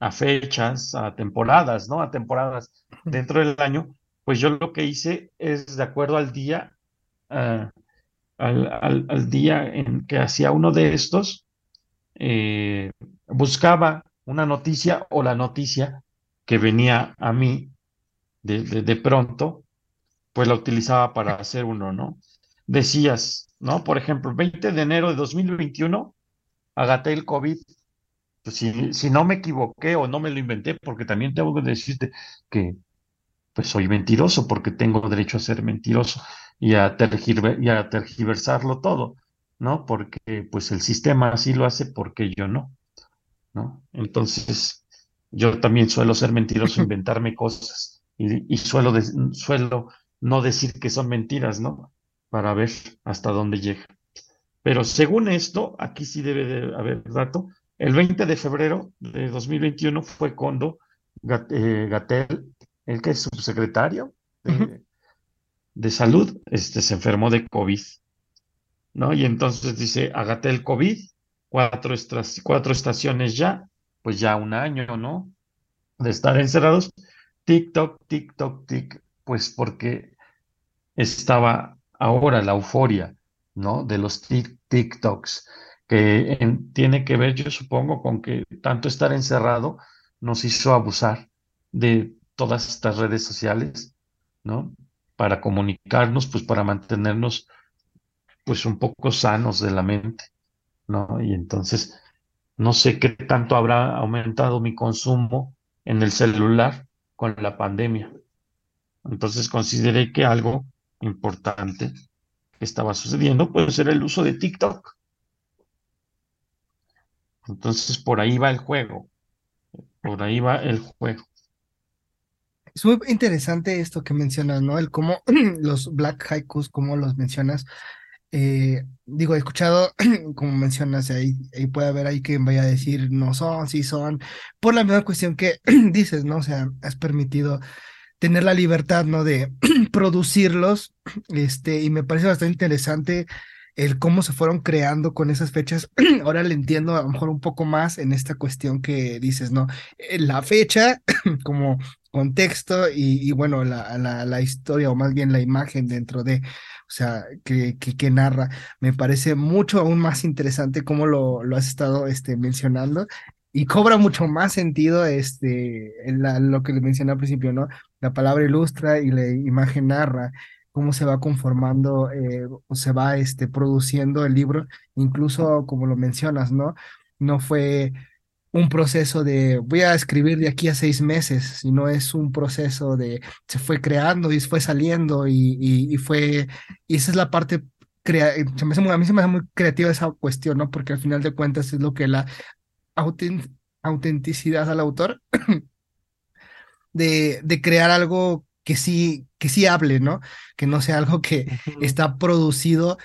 Speaker 2: a fechas, a temporadas, ¿no? A temporadas dentro del año, pues yo lo que hice es de acuerdo al día, ah, al, al- al día en que hacía uno de estos, eh, buscaba una noticia o la noticia que venía a mí de, de, pronto, pues la utilizaba para hacer uno, ¿no? Decías, ¿no? Por ejemplo, 20 de enero de 2021, agaté el COVID. Pues si, si no me equivoqué o no me lo inventé, porque también tengo que decirte que pues soy mentiroso porque tengo derecho a ser mentiroso y a, tergiver- y a tergiversarlo todo, ¿no? Porque pues el sistema así lo hace porque yo no, ¿no? Entonces, yo también suelo ser mentiroso, inventarme cosas y, y suelo, de- suelo no decir que son mentiras, ¿no? Para ver hasta dónde llega. Pero según esto, aquí sí debe de haber dato, el 20 de febrero de 2021 fue cuando eh, Gatell, el que es subsecretario de, de salud, este, se enfermó de COVID, ¿no? Y entonces dice, a Gatell COVID, cuatro, cuatro estaciones ya, pues ya un año, ¿no? De estar encerrados, TikTok, TikTok, tic, pues porque estaba ahora la euforia, ¿no? De los tic- TikToks, que en- tiene que ver, yo supongo, con que tanto estar encerrado nos hizo abusar de todas estas redes sociales, ¿no? Para comunicarnos, pues para mantenernos, pues un poco sanos de la mente, ¿no? Y entonces, no sé qué tanto habrá aumentado mi consumo en el celular con la pandemia. Entonces consideré que algo importante que estaba sucediendo, pues era el uso de TikTok. Entonces por ahí va el juego, por ahí va el juego.
Speaker 1: Es muy interesante esto que mencionas, ¿no? El cómo los Black Haikus, cómo los mencionas. Eh, digo, he escuchado, como mencionas, ahí, puede haber ahí quien vaya a decir no son, sí son, por la misma cuestión que dices, ¿no? O sea, has permitido tener la libertad, ¿no? De producirlos, este, y me parece bastante interesante el cómo se fueron creando con esas fechas. Ahora le entiendo a lo mejor un poco más en esta cuestión que dices, ¿no? Eh, La fecha como contexto y, y bueno, la, la, la historia o más bien la imagen dentro de, o sea, que, que, que narra, me parece mucho aún más interesante cómo lo, lo has estado este, mencionando y cobra mucho más sentido este, en la- lo que le mencioné al principio, ¿no? La palabra ilustra y la imagen narra cómo se va conformando eh, o se va este, produciendo el libro, incluso como lo mencionas, ¿no? No fue un proceso de voy a escribir de aquí a seis meses, sino es un proceso de se fue creando y fue saliendo y, y, fue, y esa es la parte, crea, se me muy- a mí se me hace muy creativa esa cuestión, ¿no? Porque al final de cuentas es lo que la autent- autenticidad al autor de, de crear algo que sí, que sí hable, ¿no? Que no sea algo que está producido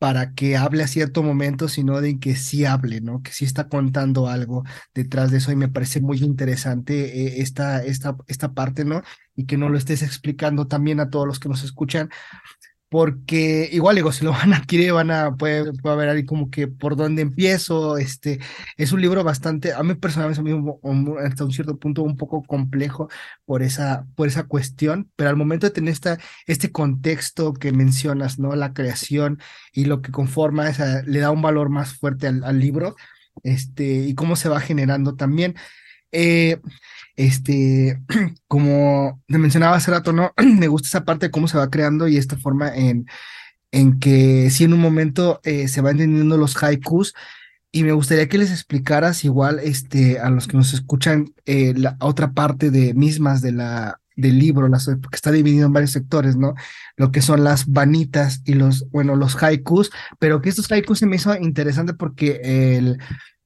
Speaker 1: para que hable a cierto momento, sino de que sí hable, ¿no? Que sí está contando algo detrás de eso y me parece muy interesante eh, esta, esta, esta parte, ¿no? Y que no lo estés explicando también a todos los que nos escuchan, porque igual digo, si lo van a adquirir, van a, puede, puede haber ahí como que por dónde empiezo, este, es un libro bastante, a mí personalmente, hasta un cierto punto un poco complejo por esa, por esa cuestión, pero al momento de tener esta, este contexto que mencionas, ¿no? La creación y lo que conforma esa, le da un valor más fuerte al, al libro. este, y cómo se va generando también. Eh, este, como te mencionaba hace rato, ¿no? Me gusta esa parte de cómo se va creando y esta forma en, en que si en un momento eh, se van entendiendo los haikus, y me gustaría que les explicaras igual este, a los que nos escuchan eh, la otra parte de mismas de la, del libro, las, que está dividido en varios sectores, ¿no? Lo que son las vanitas y los, bueno, los haikus, pero que estos haikus se me hizo interesante porque el,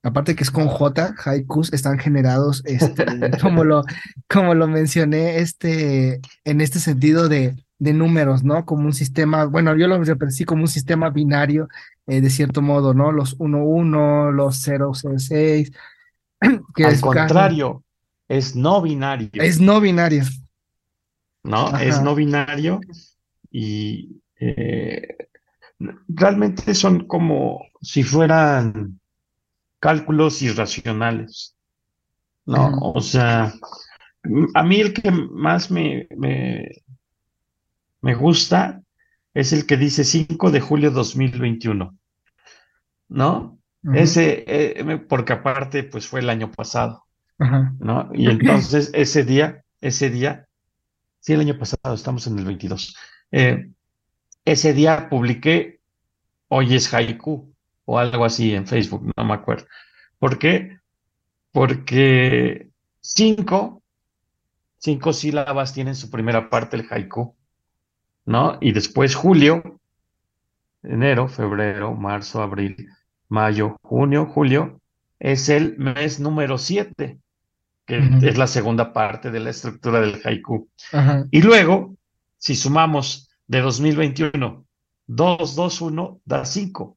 Speaker 1: aparte que es con J, haikus están generados, este, como lo, como lo mencioné, este, en este sentido de, de números, ¿no? Como un sistema, bueno, yo lo representé como un sistema binario eh, de cierto modo, ¿no? Los 1-1, los 0-6.
Speaker 2: Al contrario, es no binario.
Speaker 1: Es no binario.
Speaker 2: ¿No? Es no binario y eh, realmente son como si fueran cálculos irracionales. ¿No? O sea, a mí el que más me, me, me gusta es el que dice 5 de julio 2021, ¿no? Ese, eh, porque aparte, pues fue el año pasado, ¿no? Y entonces ese día, ese día, sí, el año pasado, estamos en el 22, eh, ese día publiqué, hoy es haiku, o algo así en Facebook, no me acuerdo. ¿Por qué? Porque cinco, cinco sílabas tienen su primera parte el haiku. ¿no? Y después julio, enero, febrero, marzo, abril, mayo, junio, julio, es el mes número 7, que es la segunda parte de la estructura del haiku. Y luego, si sumamos de 2021, 2, 2, 1, da 5,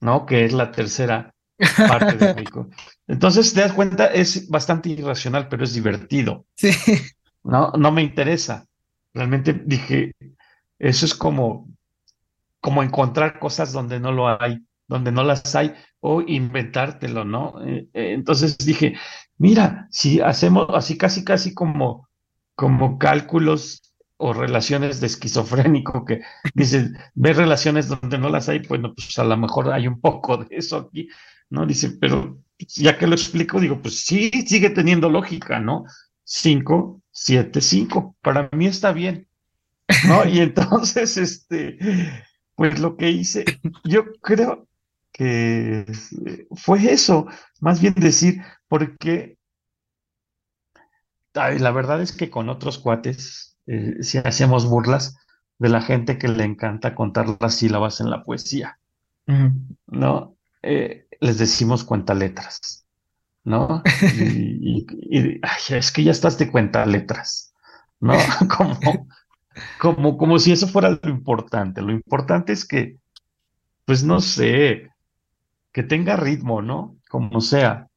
Speaker 2: ¿no? Que es la tercera parte del haiku. Entonces, te das cuenta, es bastante irracional, pero es divertido.
Speaker 1: Sí.
Speaker 2: No, no me interesa. Realmente dije, eso es como, como encontrar cosas donde no lo hay, donde no las hay, o inventártelo, ¿no? Eh, eh, entonces dije, mira, si hacemos así casi, casi como, como cálculos o relaciones de esquizofrénico que dice, ve relaciones donde no las hay, bueno, pues a lo mejor hay un poco de eso aquí, ¿no? Dice, pero ya que lo explico, digo, pues sí, sigue teniendo lógica, ¿no? Cinco, siete, cinco, para mí está bien. ¿no? Y entonces, este, pues lo que hice, yo creo que fue eso, más bien decir, porque la verdad es que con otros cuates, eh, si hacemos burlas de la gente que le encanta contar las sílabas en la poesía, ¿no? Eh, les decimos cuenta letras, ¿no? Y, es que ya estás de cuenta letras, ¿no? Como, como, como si eso fuera lo importante. Lo importante es que, pues no sé, que tenga ritmo, ¿no? Como sea,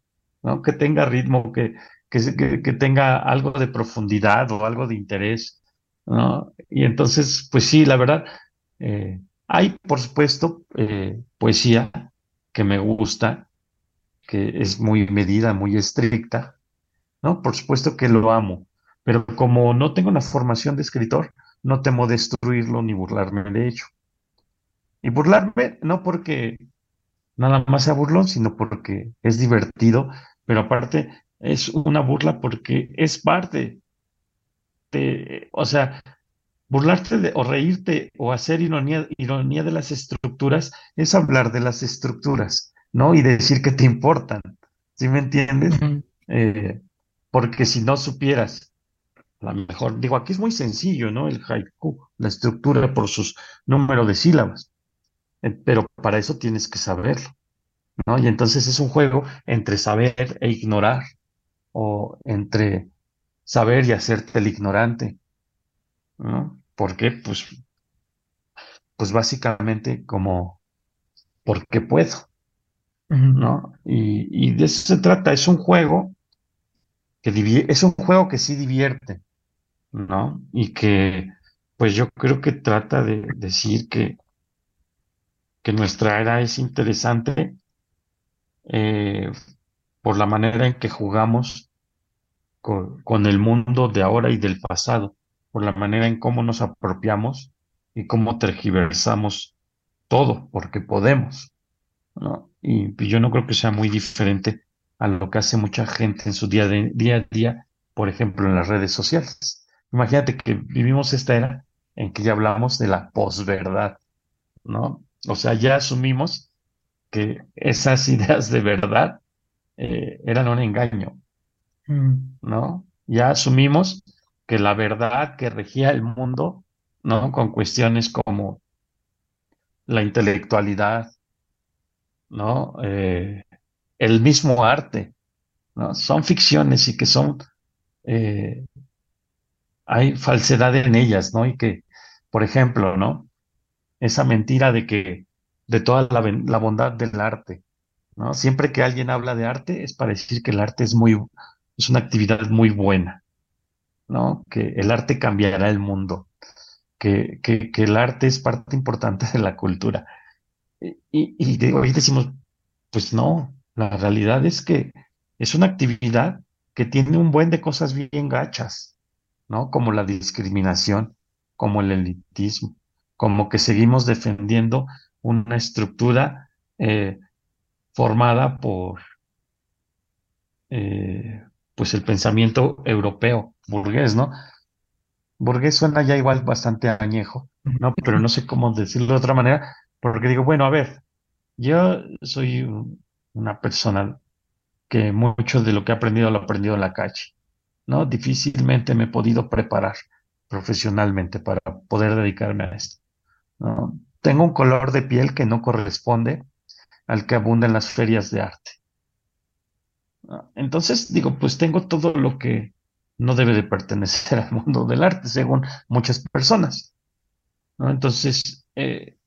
Speaker 2: ¿no? Que tenga ritmo, que, que, que, tenga algo de profundidad o algo de interés, ¿no? Y entonces, pues sí, la verdad, eh, hay, por supuesto, eh, poesía que me gusta, que es muy medida, muy estricta, ¿no? Por supuesto que lo amo, pero como no tengo una formación de escritor, no temo destruirlo ni burlarme de ello. Y burlarme no porque nada más sea burlón, sino porque es divertido, pero aparte es una burla porque es parte de, o sea, burlarte de, o reírte o hacer ironía, ironía de las estructuras es hablar de las estructuras, ¿no? Y decir que te importan, ¿sí me entiendes? Eh, porque si no supieras la mejor, digo, aquí es muy sencillo, ¿no? El haiku, la estructura por sus número de sílabas, eh, pero para eso tienes que saberlo, ¿no? Y entonces es un juego entre saber e ignorar, o entre saber y hacerte el ignorante, ¿no? ¿Por qué? Pues, pues básicamente como, porque puedo, ¿no? Y, y de eso se trata, es un juego que es un juego que sí divierte, ¿no? Y que, pues yo creo que trata de decir que, que nuestra era es interesante eh, por la manera en que jugamos con, el mundo de ahora y del pasado, por la manera en cómo nos apropiamos y cómo tergiversamos todo, porque podemos, ¿no? Y pues, yo no creo que sea muy diferente a lo que hace mucha gente en su día, de, día a día, por ejemplo, en las redes sociales. Imagínate que vivimos esta era en que ya hablamos de la posverdad, ¿no? O sea, ya asumimos que esas ideas de verdad eh, eran un engaño. ¿No? Ya asumimos que la verdad que regía el mundo, ¿no? Con cuestiones como la intelectualidad, ¿no? Eh, el mismo arte, ¿no? Son ficciones y que son, eh, hay falsedad en ellas, ¿no? Y que, por ejemplo, ¿no? Esa mentira de que, de toda la, bondad del arte, ¿no? Siempre que alguien habla de arte es para decir que el arte es muy, es una actividad muy buena, ¿no? Que el arte cambiará el mundo, que, que, el arte es parte importante de la cultura. Y, y, hoy decimos, pues no, la realidad es que es una actividad que tiene un buen de cosas bien gachas, ¿no? Como la discriminación, como el elitismo, como que seguimos defendiendo una estructura eh, formada por eh, pues el pensamiento europeo, burgués, ¿no? Burgués suena ya igual bastante añejo, ¿no? Pero no sé cómo decirlo de otra manera, porque digo, bueno, a ver, yo soy una persona que mucho de lo que he aprendido lo he aprendido en la calle, ¿no? Difícilmente me he podido preparar profesionalmente para poder dedicarme a esto, ¿no? Tengo un color de piel que no corresponde al que abunda en las ferias de arte. Entonces, digo, pues tengo todo lo que no debe de pertenecer al mundo del arte, según muchas personas. Entonces, eh,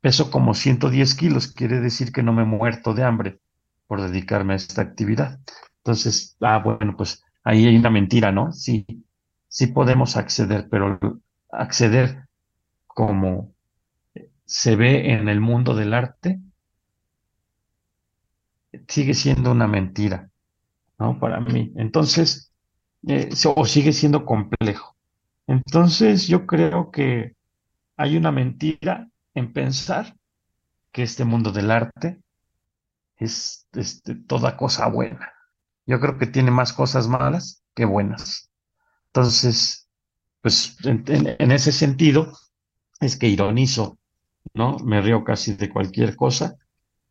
Speaker 2: Peso como 110 kilos, quiere decir que no me he muerto de hambre por dedicarme a esta actividad. Entonces, ah, bueno, pues ahí hay una mentira, ¿no? Sí, sí podemos acceder, pero acceder como se ve en el mundo del arte sigue siendo una mentira, ¿no? Para mí. Entonces, eh, o sigue siendo complejo. Entonces, yo creo que hay una mentira en pensar que este mundo del arte es este, toda cosa buena. Yo creo que tiene más cosas malas que buenas. Entonces, pues en, ese sentido es que ironizo, ¿no? Me río casi de cualquier cosa,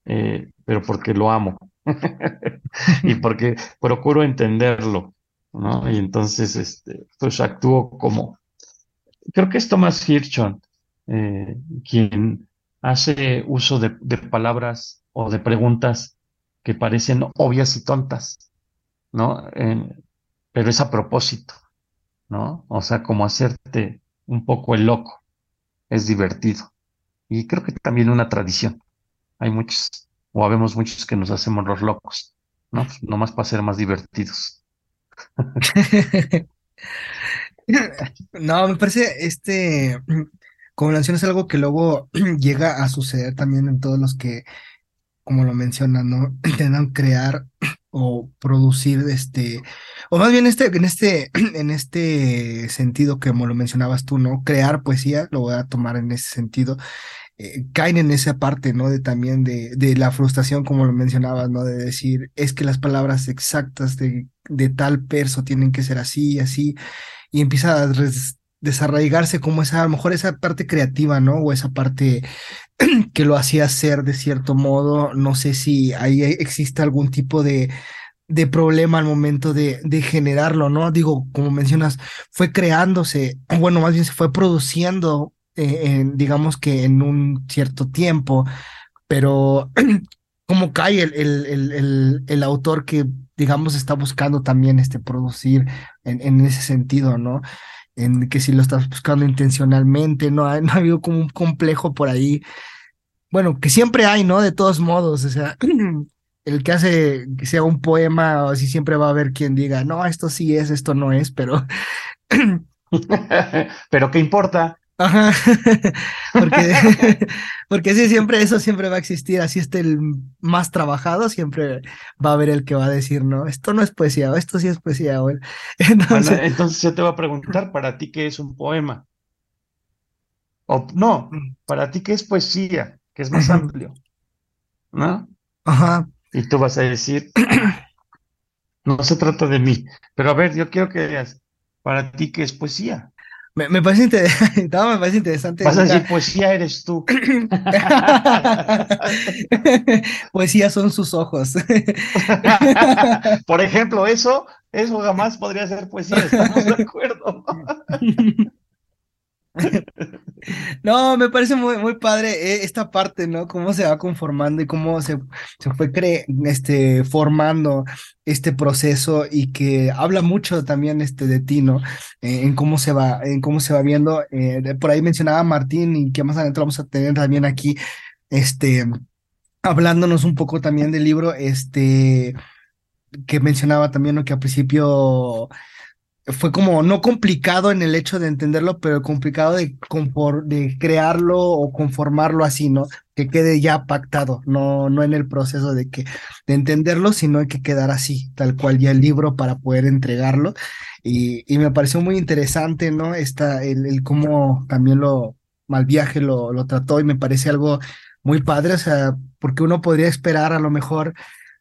Speaker 2: eh, pero porque lo amo y porque procuro entenderlo, ¿no? Y entonces, este, pues actúo como, creo que es Thomas Hirschon, eh, quien hace uso de, palabras o de preguntas que parecen obvias y tontas, ¿no? pero es a propósito, ¿no? O sea, como hacerte un poco el loco, es divertido. Y creo que también una tradición. Hay muchos, o habemos muchos que nos hacemos los locos, ¿no? Nomás para ser más divertidos.
Speaker 1: no, me parece este como mencionas, algo que luego llega a suceder también en todos los que, como lo mencionan, ¿no? Intentan crear o producir este, o más bien este, en este, en este sentido que como lo mencionabas tú, ¿no? Crear poesía, lo voy a tomar en ese sentido. Eh, caen en esa parte, ¿no? De también de, de la frustración, como lo mencionabas, ¿no? De decir, es que las palabras exactas de, de tal verso tienen que ser así y así, y empieza a desarraigarse como esa, a lo mejor esa parte creativa, ¿no? O esa parte que lo hacía ser de cierto modo. No sé si ahí existe algún tipo de, de problema al momento de, de, generarlo, ¿no? Digo, como mencionas, fue creándose, bueno, más bien se fue produciendo, eh, digamos que en un cierto tiempo, pero cómo cae el, el, el, el, autor que, digamos, está buscando también este producir en, en ese sentido, ¿no? en que si lo estás buscando intencionalmente, no, ha, no ha habido como un complejo por ahí. Bueno, que siempre hay, ¿no? De todos modos, o sea, el que hace que sea un poema, o así siempre va a haber quien diga, no, esto sí es, esto no es, pero...
Speaker 2: pero ¿qué importa?
Speaker 1: Ajá, porque, porque sí, siempre eso siempre va a existir, así esté el más trabajado, siempre va a haber el que va a decir, no, esto no es poesía, o esto sí es poesía. O
Speaker 2: entonces... entonces yo te voy a preguntar, ¿para ti qué es un poema? O no, mm. para ti qué es poesía, que es más amplio, ¿no? Y tú vas a decir, no se trata de mí. Pero a ver, yo quiero que veas, para ti, ¿qué es poesía?
Speaker 1: Me, me parece interesante, me parece interesante.
Speaker 2: Vas a decir, poesía eres tú.
Speaker 1: poesía son sus ojos.
Speaker 2: Por ejemplo, eso, eso jamás podría ser poesía, estamos de acuerdo.
Speaker 1: No, me parece muy, padre eh, esta parte, ¿no? Cómo se va conformando y cómo se, se fue cre este, formando este proceso y que habla mucho también este, de ti, ¿no? Eh, en cómo se va, en cómo se va viendo. Eh, por ahí mencionaba Martín y que más adelante vamos a tener también aquí, este, hablándonos un poco también del libro, este, que mencionaba también, ¿no? Que al principio fue como no complicado en el hecho de entenderlo, pero complicado de, de crearlo o conformarlo así, ¿no? Que quede ya pactado, no, no en el proceso de que de entenderlo, sino de que quedara así, tal cual ya el libro para poder entregarlo. Y, y me pareció muy interesante, ¿no? Esta, el, cómo también lo mal viaje lo, lo trató y me parece algo muy padre, o sea, porque uno podría esperar a lo mejor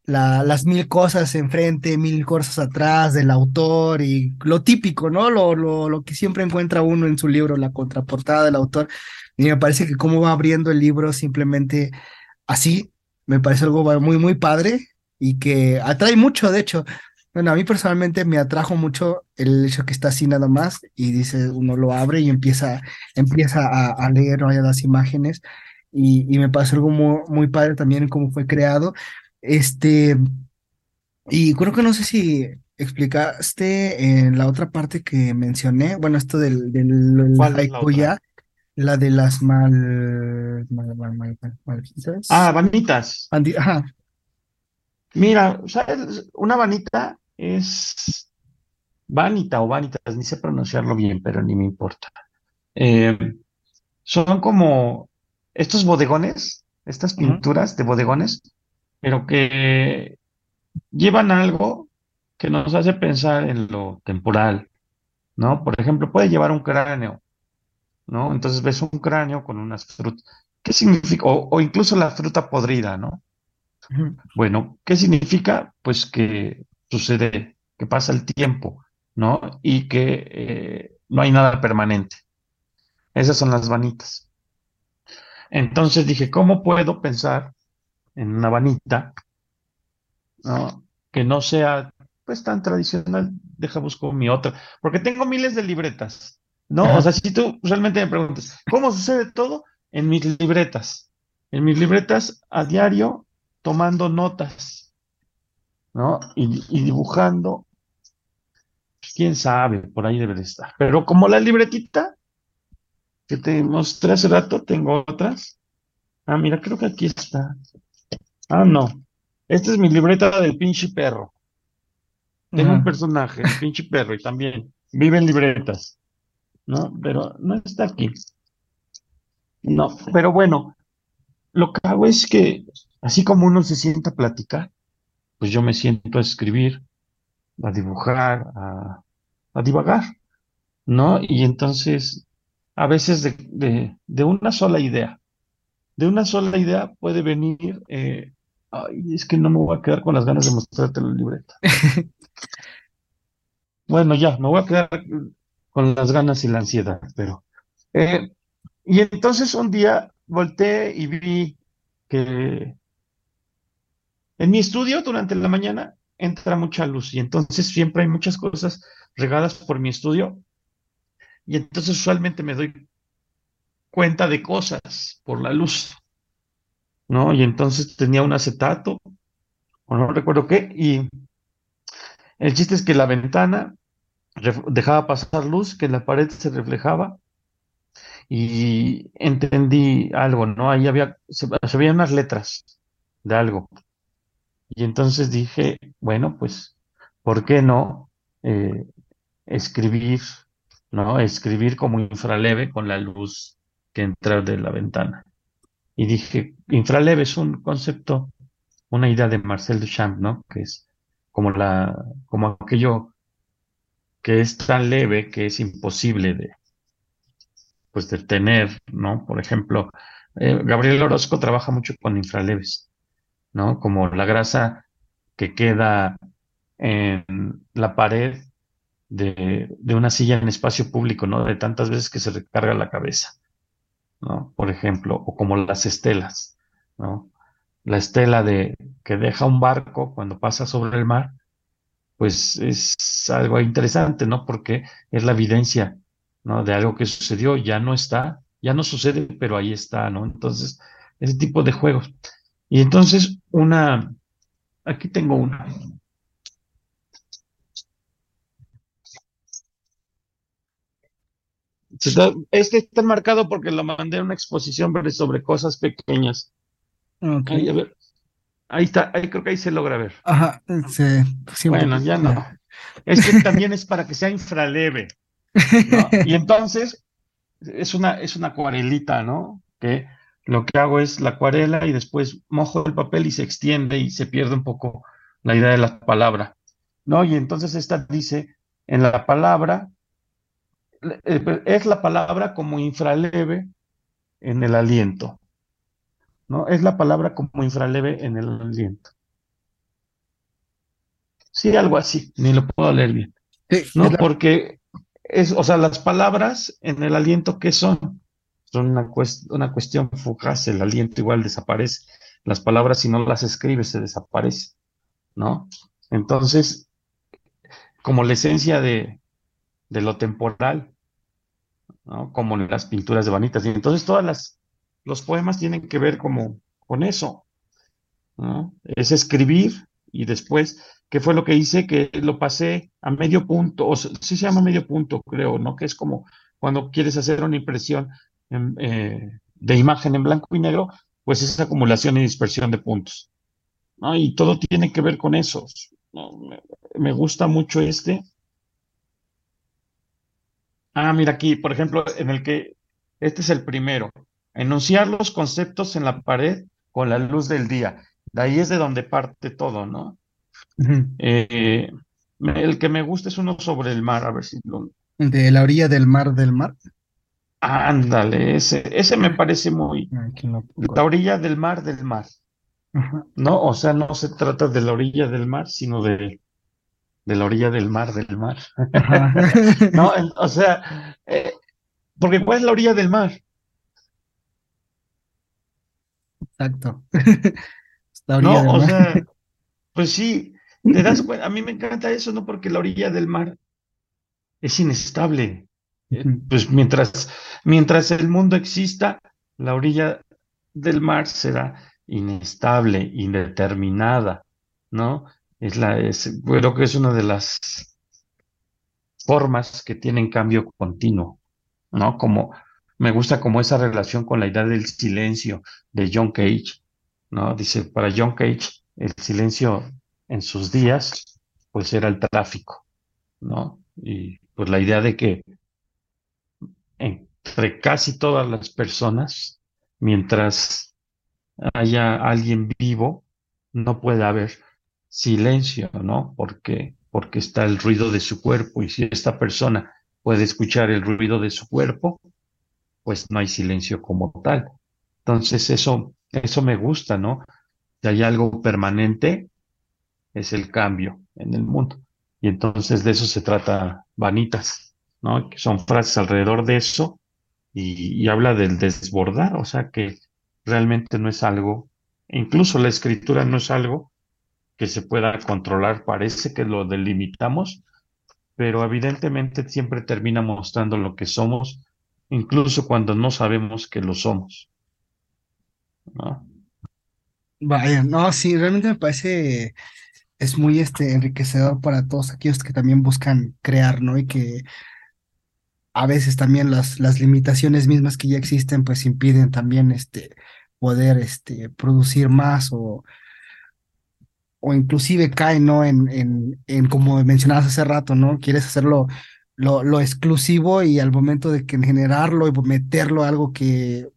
Speaker 1: la, las mil cosas enfrente, mil cosas atrás del autor y lo típico, ¿no? Lo, lo, lo que siempre encuentra uno en su libro, la contraportada del autor. Y me parece que cómo va abriendo el libro simplemente así, me parece algo muy, muy padre y que atrae mucho, de hecho. Bueno, a mí personalmente me atrajo mucho el hecho que está así nada más y dice, uno lo abre y empieza, empieza a, a leer ¿no? las imágenes y, y me parece algo muy, muy padre también cómo fue creado este, y creo que no sé si explicaste en la otra parte que mencioné, bueno, esto del, del ya, la de las mal, mal, mal, mal
Speaker 2: Ah, vanitas.
Speaker 1: Ajá.
Speaker 2: Mira, ¿sabes? Una vanita es vanita o vanitas, ni sé pronunciarlo bien, pero ni me importa. Eh, son como estos bodegones, estas pinturas de bodegones, pero que llevan algo que nos hace pensar en lo temporal, ¿no? Por ejemplo, puede llevar un cráneo, ¿no? Entonces ves un cráneo con unas frutas. ¿Qué significa? O, incluso la fruta podrida, ¿no? Bueno, ¿qué significa? Pues que sucede, que pasa el tiempo, ¿no? Y que eh, no hay nada permanente. Esas son las vanitas. Entonces dije, ¿cómo puedo pensar en una vanita, ¿no? Que no sea pues tan tradicional, deja busco mi otra, porque tengo miles de libretas, ¿no? O sea, si tú realmente me preguntas, ¿cómo sucede todo? En mis libretas, en mis libretas a diario, tomando notas, ¿no? Y, dibujando, pues, quién sabe, por ahí debe de estar. Pero como la libretita que te mostré hace rato, tengo otras. Ah, mira, creo que aquí está. Ah, no. Esta es mi libreta del pinche perro. Tengo un personaje, el pinche perro, y también vive en libretas. ¿No? Pero no está aquí. No, pero bueno, lo que hago es que, así como uno se sienta a platicar, pues yo me siento a escribir, a dibujar, a, a divagar, ¿no? Y entonces, a veces de, de, de una sola idea, de una sola idea puede venir, eh, ay, es que no me voy a quedar con las ganas de mostrarte la libreta. bueno, ya, me voy a quedar con las ganas y la ansiedad, pero... Eh, y entonces un día volteé y vi que en mi estudio durante la mañana entra mucha luz y entonces siempre hay muchas cosas regadas por mi estudio y entonces usualmente me doy cuenta de cosas por la luz, ¿no? Y entonces tenía un acetato, o no recuerdo qué, y el chiste es que la ventana dejaba pasar luz, que la pared se reflejaba, y entendí algo, ¿no? Ahí había, se, veían unas letras de algo. Y entonces dije, bueno, pues, ¿por qué no eh, escribir, ¿no? Escribir como infraleve con la luz que entrar de la ventana. Y dije, infraleve es un concepto, una idea de Marcel Duchamp, ¿no? Que es como la, como aquello que es tan leve que es imposible de, pues de tener, ¿no? Por ejemplo, eh, Gabriel Orozco trabaja mucho con infraleves. ¿no? Como la grasa que queda en la pared de, de una silla en espacio público, ¿no? De tantas veces que se recarga la cabeza, Por ejemplo, o como las estelas, ¿no? La estela de que deja un barco cuando pasa sobre el mar, pues es algo interesante, ¿no? Porque es la evidencia, ¿no? De algo que sucedió, ya no está, ya no sucede, pero ahí está, ¿no? Entonces, ese tipo de juegos. Y entonces, una, aquí tengo una. Este está marcado porque lo mandé a una exposición sobre cosas pequeñas.
Speaker 1: Okay.
Speaker 2: Ahí, a ver. Ahí está, ahí creo que ahí se logra ver.
Speaker 1: Ajá, sí,
Speaker 2: bueno, ya no. Es que también es para que sea infraleve. ¿no? Y entonces, es una, es una acuarelita, ¿no? Que lo que hago es la acuarela y después mojo el papel y se extiende y se pierde un poco la idea de la palabra, ¿no? Y entonces esta dice, en la palabra, es la palabra como infraleve en el aliento, ¿no? Es la palabra como infraleve en el aliento. Sí, algo así, ni lo puedo leer bien. ¿no? Porque es, o sea, las palabras en el aliento, ¿qué son? Son una, una cuestión fugaz, el aliento igual desaparece. Las palabras, si no las escribes, se desaparece, ¿no? Entonces, como la esencia de, de lo temporal, ¿no? Como las pinturas de vanitas. Y entonces todas las, los poemas tienen que ver como con eso. Es escribir y después, ¿qué fue lo que hice? Que lo pasé a medio punto, o sí se llama medio punto, creo, ¿no? Que es como cuando quieres hacer una impresión eh, de imagen en blanco y negro, pues es acumulación y dispersión de puntos. Y todo tiene que ver con eso. Me gusta mucho este. Ah, mira aquí, por ejemplo, en el que este es el primero. Enunciar los conceptos en la pared con la luz del día. De ahí es de donde parte todo, ¿no? Eh, el que me gusta es uno sobre el mar, a ver si lo...
Speaker 1: De la orilla del mar del mar.
Speaker 2: Ándale, ese, ese me parece muy... La orilla del mar del mar. ¿No? O sea, no se trata de la orilla del mar, sino de, de la orilla del mar del mar. ¿No? O sea, eh, porque ¿cuál es la orilla del mar?
Speaker 1: Exacto.
Speaker 2: no, o sea, pues sí, te das cuenta, a mí me encanta eso, ¿no? Porque la orilla del mar es inestable. Eh, pues mientras, mientras el mundo exista, la orilla del mar será inestable, indeterminada, ¿no? Es la, es, creo que es una de las formas que tienen cambio continuo, ¿no? Como me gusta como esa relación con la idea del silencio de John Cage, ¿no? Dice, para John Cage, el silencio en sus días, pues era el tráfico, ¿no? Y pues la idea de que entre casi todas las personas, mientras haya alguien vivo, no puede haber silencio, ¿no? Porque, porque está el ruido de su cuerpo y si esta persona puede escuchar el ruido de su cuerpo, pues no hay silencio como tal. Entonces eso, eso me gusta, ¿no? Si hay algo permanente, es el cambio en el mundo. Y entonces de eso se trata Vanitas. ¿no? Que son frases alrededor de eso y, habla del desbordar, o sea que realmente no es algo, incluso la escritura no es algo que se pueda controlar, parece que lo delimitamos, pero evidentemente siempre termina mostrando lo que somos, incluso cuando no sabemos que lo somos.
Speaker 1: Vaya, no, sí, realmente me parece, es muy este, enriquecedor para todos aquellos que también buscan crear, ¿no? Y que a veces también las, las limitaciones mismas que ya existen pues impiden también este, poder este, producir más o, o inclusive cae ¿no? En, en, en, como mencionabas hace rato, ¿no? Quieres hacerlo lo, lo exclusivo y al momento de que generarlo y meterlo a algo que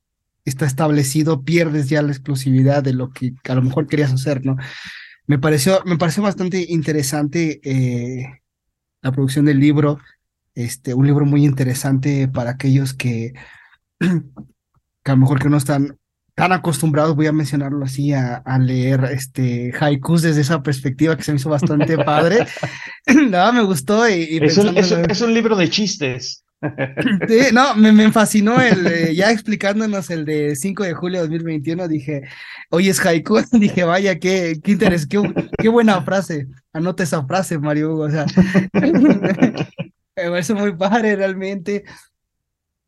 Speaker 1: está establecido, pierdes ya la exclusividad de lo que a lo mejor querías hacer, ¿no? Me pareció, me pareció bastante interesante eh, la producción del libro este, un libro muy interesante para aquellos que, que a lo mejor que no están tan acostumbrados, voy a mencionarlo así, a, leer este haikus desde esa perspectiva que se me hizo bastante padre. Nada, me gustó. Y,
Speaker 2: es, un, es, un, libro de chistes.
Speaker 1: Sí, no, me, me fascinó el, eh, ya explicándonos el de 5 de julio de 2021, dije, hoy es haiku, dije, vaya, qué, qué interés, qué, qué buena frase, anota esa frase, Mario Hugo, o sea, me parece muy padre realmente,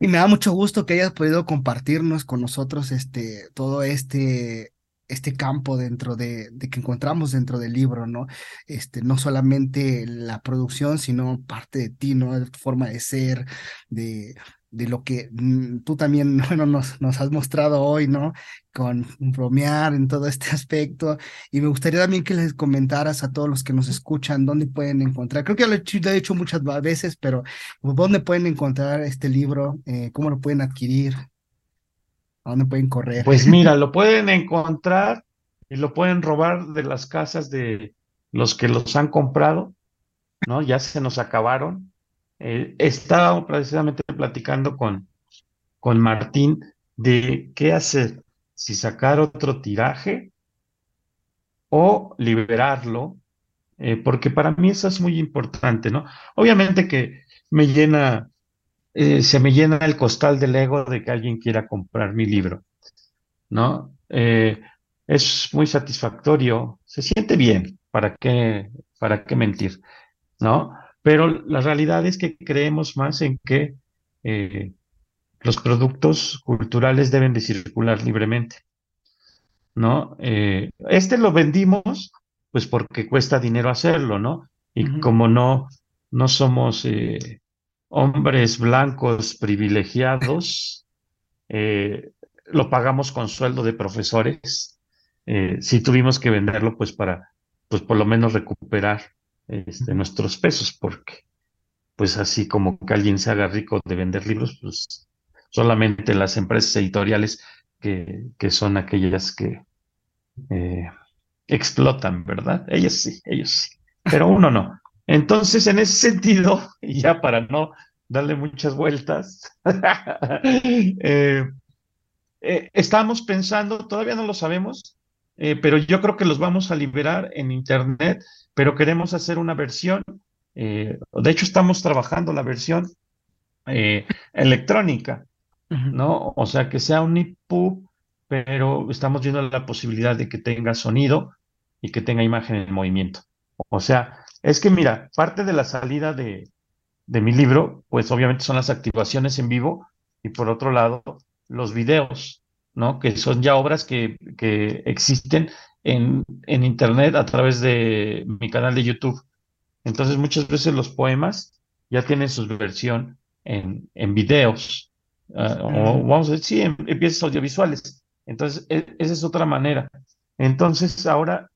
Speaker 1: y me da mucho gusto que hayas podido compartirnos con nosotros este, todo este, este campo dentro de, de, que encontramos dentro del libro, ¿no? Este, no solamente la producción, sino parte de ti, ¿no? Forma de ser, de, de lo que mm, tú también, bueno, nos, nos has mostrado hoy, ¿no? Con bromear en todo este aspecto. Y me gustaría también que les comentaras a todos los que nos escuchan dónde pueden encontrar. Creo que lo he hecho, muchas veces, pero ¿dónde pueden encontrar este libro? Eh, ¿Cómo lo pueden adquirir? ¿A dónde pueden correr?
Speaker 2: Pues mira, lo pueden encontrar y lo pueden robar de las casas de los que los han comprado, ¿no? Ya se nos acabaron eh, estaba precisamente platicando con, con Martín de qué hacer, si sacar otro tiraje o liberarlo, eh, porque para mí eso es muy importante, ¿no? Obviamente que me llena, eh, se me llena el costal del ego de que alguien quiera comprar mi libro, ¿no? es muy satisfactorio, se siente bien, ¿para qué, para qué mentir? ¿No? Pero la realidad es que creemos más en que eh, los productos culturales deben de circular libremente. ¿No? Eh, este lo vendimos, pues porque cuesta dinero hacerlo, ¿no? Y como no, no somos eh, hombres blancos privilegiados, lo pagamos con sueldo de profesores. sí tuvimos que venderlo, pues para, pues por lo menos recuperar este, nuestros pesos, porque pues así como que alguien se haga rico de vender libros, pues solamente las empresas editoriales que, que son aquellas que eh, explotan, ¿verdad? Ellos sí, ellos sí, pero uno no. Entonces, en ese sentido, y ya para no darle muchas vueltas, eh, eh, estamos pensando, todavía no lo sabemos, pero yo creo que los vamos a liberar en Internet pero queremos hacer una versión, eh, de hecho estamos trabajando la versión eh, electrónica, ¿no? O sea, que sea un EPUB, pero estamos viendo la posibilidad de que tenga sonido y que tenga imagen en movimiento. O sea, es que mira, parte de la salida de, de mi libro, pues obviamente son las activaciones en vivo y por otro lado, los videos, ¿no? Que son ya obras que, que existen en, en, Internet a través de mi canal de YouTube. Entonces muchas veces los poemas ya tienen su versión en, en videos, ah, o vamos a decir, sí, en, piezas audiovisuales. Entonces, e, esa es otra manera. Entonces, ahora,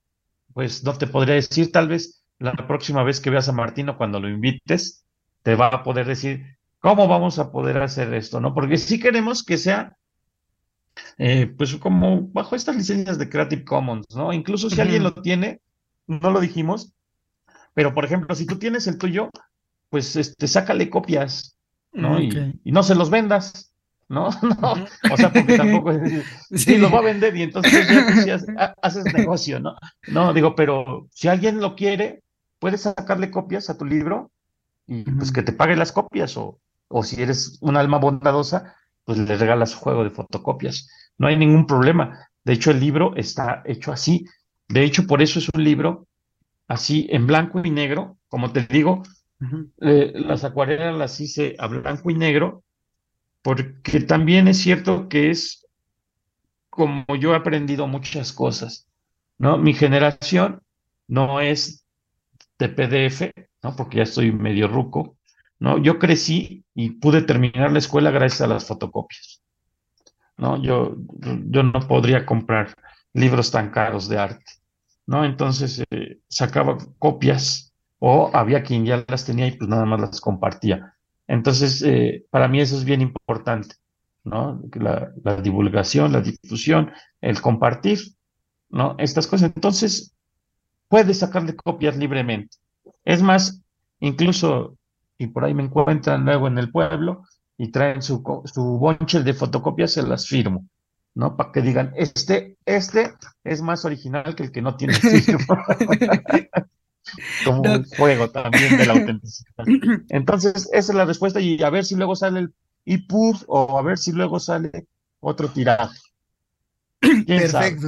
Speaker 2: pues no te podría decir, tal vez la próxima vez que veas a Martino, cuando lo invites, te va a poder decir cómo vamos a poder hacer esto, ¿no? Porque sí queremos que sea eh, pues como bajo estas licencias de Creative Commons, ¿no? Incluso si alguien lo tiene, no lo dijimos, pero por ejemplo, si tú tienes el tuyo, pues este, sácale copias, ¿no? Y, no se los vendas, ¿no? no, o sea, porque tampoco sí. lo va a vender y entonces ya, haces negocio, ¿no? No, digo, pero si alguien lo quiere, puedes sacarle copias a tu libro y pues que te pague las copias o, o si eres un alma bondadosa, pues le regalas su juego de fotocopias. No hay ningún problema. De hecho, el libro está hecho así. De hecho, por eso es un libro así en blanco y negro. Como te digo, eh, las acuarelas las hice a blanco y negro, porque también es cierto que es como yo he aprendido muchas cosas. ¿no? Mi generación no es de PDF, ¿no? porque ya estoy medio ruco, ¿no? Yo crecí y pude terminar la escuela gracias a las fotocopias, ¿no? Yo, yo no podría comprar libros tan caros de arte, ¿no? Entonces eh, sacaba copias o había quien ya las tenía y pues nada más las compartía. Entonces, eh, para mí eso es bien importante, ¿no? La, divulgación, la difusión, el compartir, ¿no? Estas cosas. Entonces, puedes sacarle copias libremente. Es más, incluso y por ahí me encuentran luego en el pueblo y traen su, su bonche de fotocopias, se las firmo. ¿no? Para que digan, este, este es más original que el que no tiene firma. Como un juego también de la autenticidad. Entonces, esa es la respuesta y a ver si luego sale el EPUB o a ver si luego sale otro tiraje.
Speaker 1: Perfecto.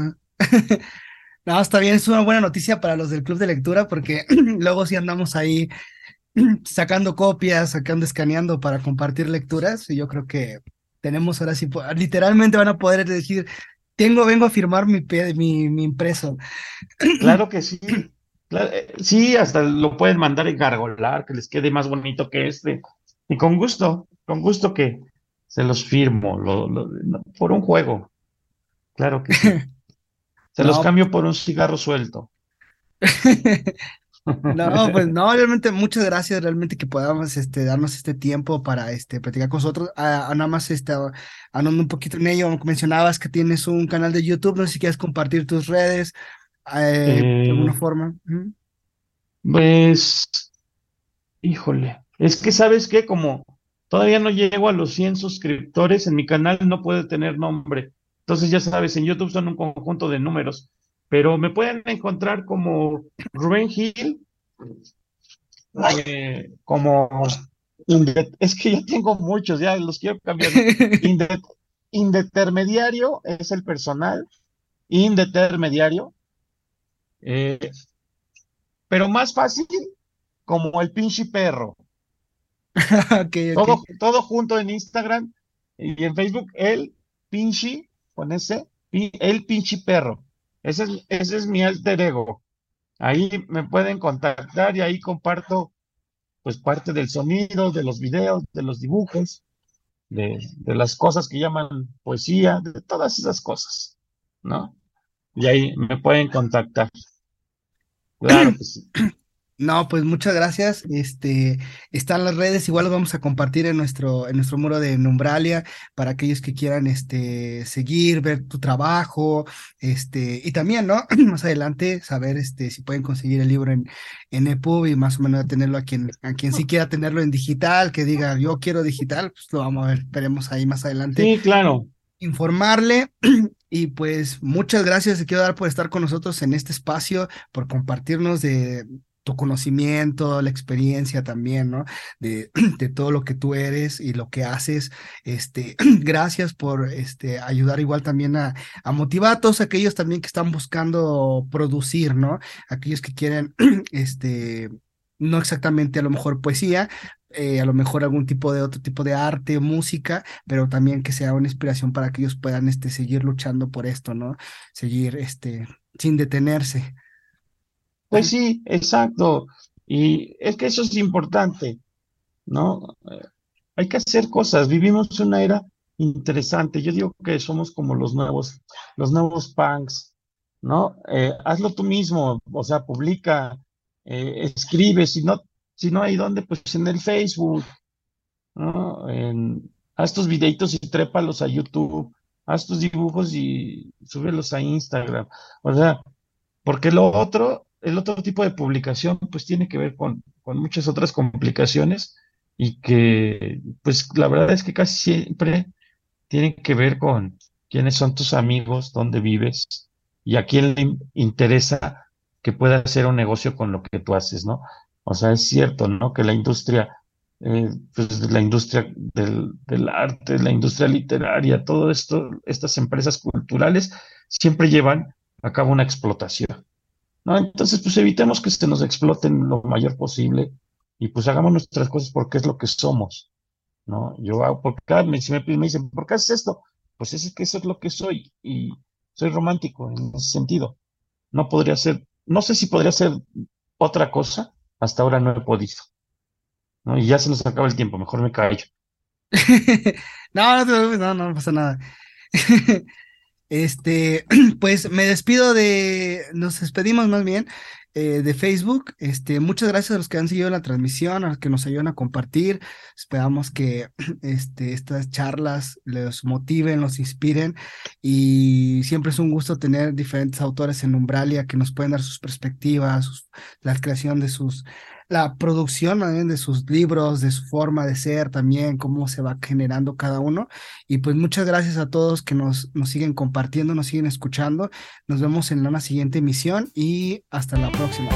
Speaker 1: No, está bien, es una buena noticia para los del club de lectura porque luego sí andamos ahí sacando copias, sacando, escaneando para compartir lecturas y yo creo que tenemos ahora sí, literalmente van a poder decir, tengo, vengo a firmar mi, mi, mi impreso.
Speaker 2: Claro que sí. Eh, sí, hasta lo pueden mandar en gargolar, que les quede más bonito que este. Y con gusto, con gusto que se los firmo por un juego. Claro que sí. Se los cambio por un cigarro suelto.
Speaker 1: No, pues no, realmente muchas gracias, realmente que podamos este, darnos este tiempo para este, platicar con nosotros. Ah, ah, nada más este, hablando un poquito en ello, mencionabas que tienes un canal de YouTube, no sé si quieres compartir tus redes eh, de alguna eh, forma.
Speaker 2: Pues, híjole, es que sabes que como todavía no llego a los 100 suscriptores, en mi canal no puede tener nombre. Entonces, ya sabes, en YouTube son un conjunto de números, pero me pueden encontrar como Rubén Gil, eh, como es que ya tengo muchos, ya los quiero cambiar. indetermediario es el personal, indetermediario, eh, pero más fácil como el pinche perro. Todo, todo junto en Instagram y en Facebook, el pinche con ese, el pinche perro. Ese es, ese es mi alter ego. Ahí me pueden contactar y ahí comparto pues parte del sonido, de los videos, de los dibujos, de, de las cosas que llaman poesía, de todas esas cosas, ¿no? Y ahí me pueden contactar. Claro que sí.
Speaker 1: No, pues muchas gracias. Este, están las redes, igual lo vamos a compartir en nuestro, en nuestro muro de Numbralia para aquellos que quieran este, seguir, ver tu trabajo, este, y también, ¿no? más adelante saber este, si pueden conseguir el libro en, en EPUB y más o menos tenerlo a quien, a quien sí quiera tenerlo en digital, que diga yo quiero digital, pues lo vamos a ver, veremos ahí más adelante.
Speaker 2: Sí, claro.
Speaker 1: Informarle y pues muchas gracias, te quiero dar por estar con nosotros en este espacio, por compartirnos de tu conocimiento, la experiencia también, ¿no? De, todo lo que tú eres y lo que haces. Este, gracias por este, ayudar igual también a, a, motivar a todos aquellos también que están buscando producir, ¿no? Aquellos que quieren, este, no exactamente a lo mejor poesía, eh, a lo mejor algún tipo de otro tipo de arte, música, pero también que sea una inspiración para que ellos puedan este, seguir luchando por esto, ¿no? Seguir este, sin detenerse.
Speaker 2: Pues sí, exacto. Y es que eso es importante, ¿no? Eh, hay que hacer cosas. Vivimos una era interesante. Yo digo que somos como los nuevos, los nuevos punks, ¿no? Eh, hazlo tú mismo, o sea, publica, eh, escribe, si no, si no hay dónde, pues en el Facebook, ¿no? Haz tus videitos y trépalos a YouTube, haz tus dibujos y súbelos a Instagram. O sea, porque lo otro el otro tipo de publicación pues tiene que ver con, con muchas otras complicaciones y que pues la verdad es que casi siempre tienen que ver con quiénes son tus amigos, dónde vives y a quién le interesa que pueda hacer un negocio con lo que tú haces, ¿no? O sea, es cierto, ¿no? Que la industria, eh, pues la industria del, del, arte, la industria literaria, todo esto, estas empresas culturales siempre llevan a cabo una explotación. ¿No? Entonces, pues evitemos que se nos exploten lo mayor posible y pues hagamos nuestras cosas porque es lo que somos, ¿no? Yo hago, porque cada me, me, dicen, ¿por qué haces esto? Pues es que eso es lo que soy y soy romántico en ese sentido. No podría ser, no sé si podría ser otra cosa, hasta ahora no he podido. ¿no? Y ya se nos acaba el tiempo, mejor me callo.
Speaker 1: no, no, no, no pasa nada. Este, pues me despido de, nos despedimos más bien eh, de Facebook. Este, muchas gracias a los que han seguido la transmisión, a los que nos ayudan a compartir. Esperamos que este, estas charlas les motiven, los inspiren y siempre es un gusto tener diferentes autores en Umbralia que nos pueden dar sus perspectivas, la creación de sus la producción también de sus libros, de su forma de ser también, cómo se va generando cada uno. Y pues muchas gracias a todos que nos, nos siguen compartiendo, nos siguen escuchando. Nos vemos en una siguiente emisión y hasta la próxima.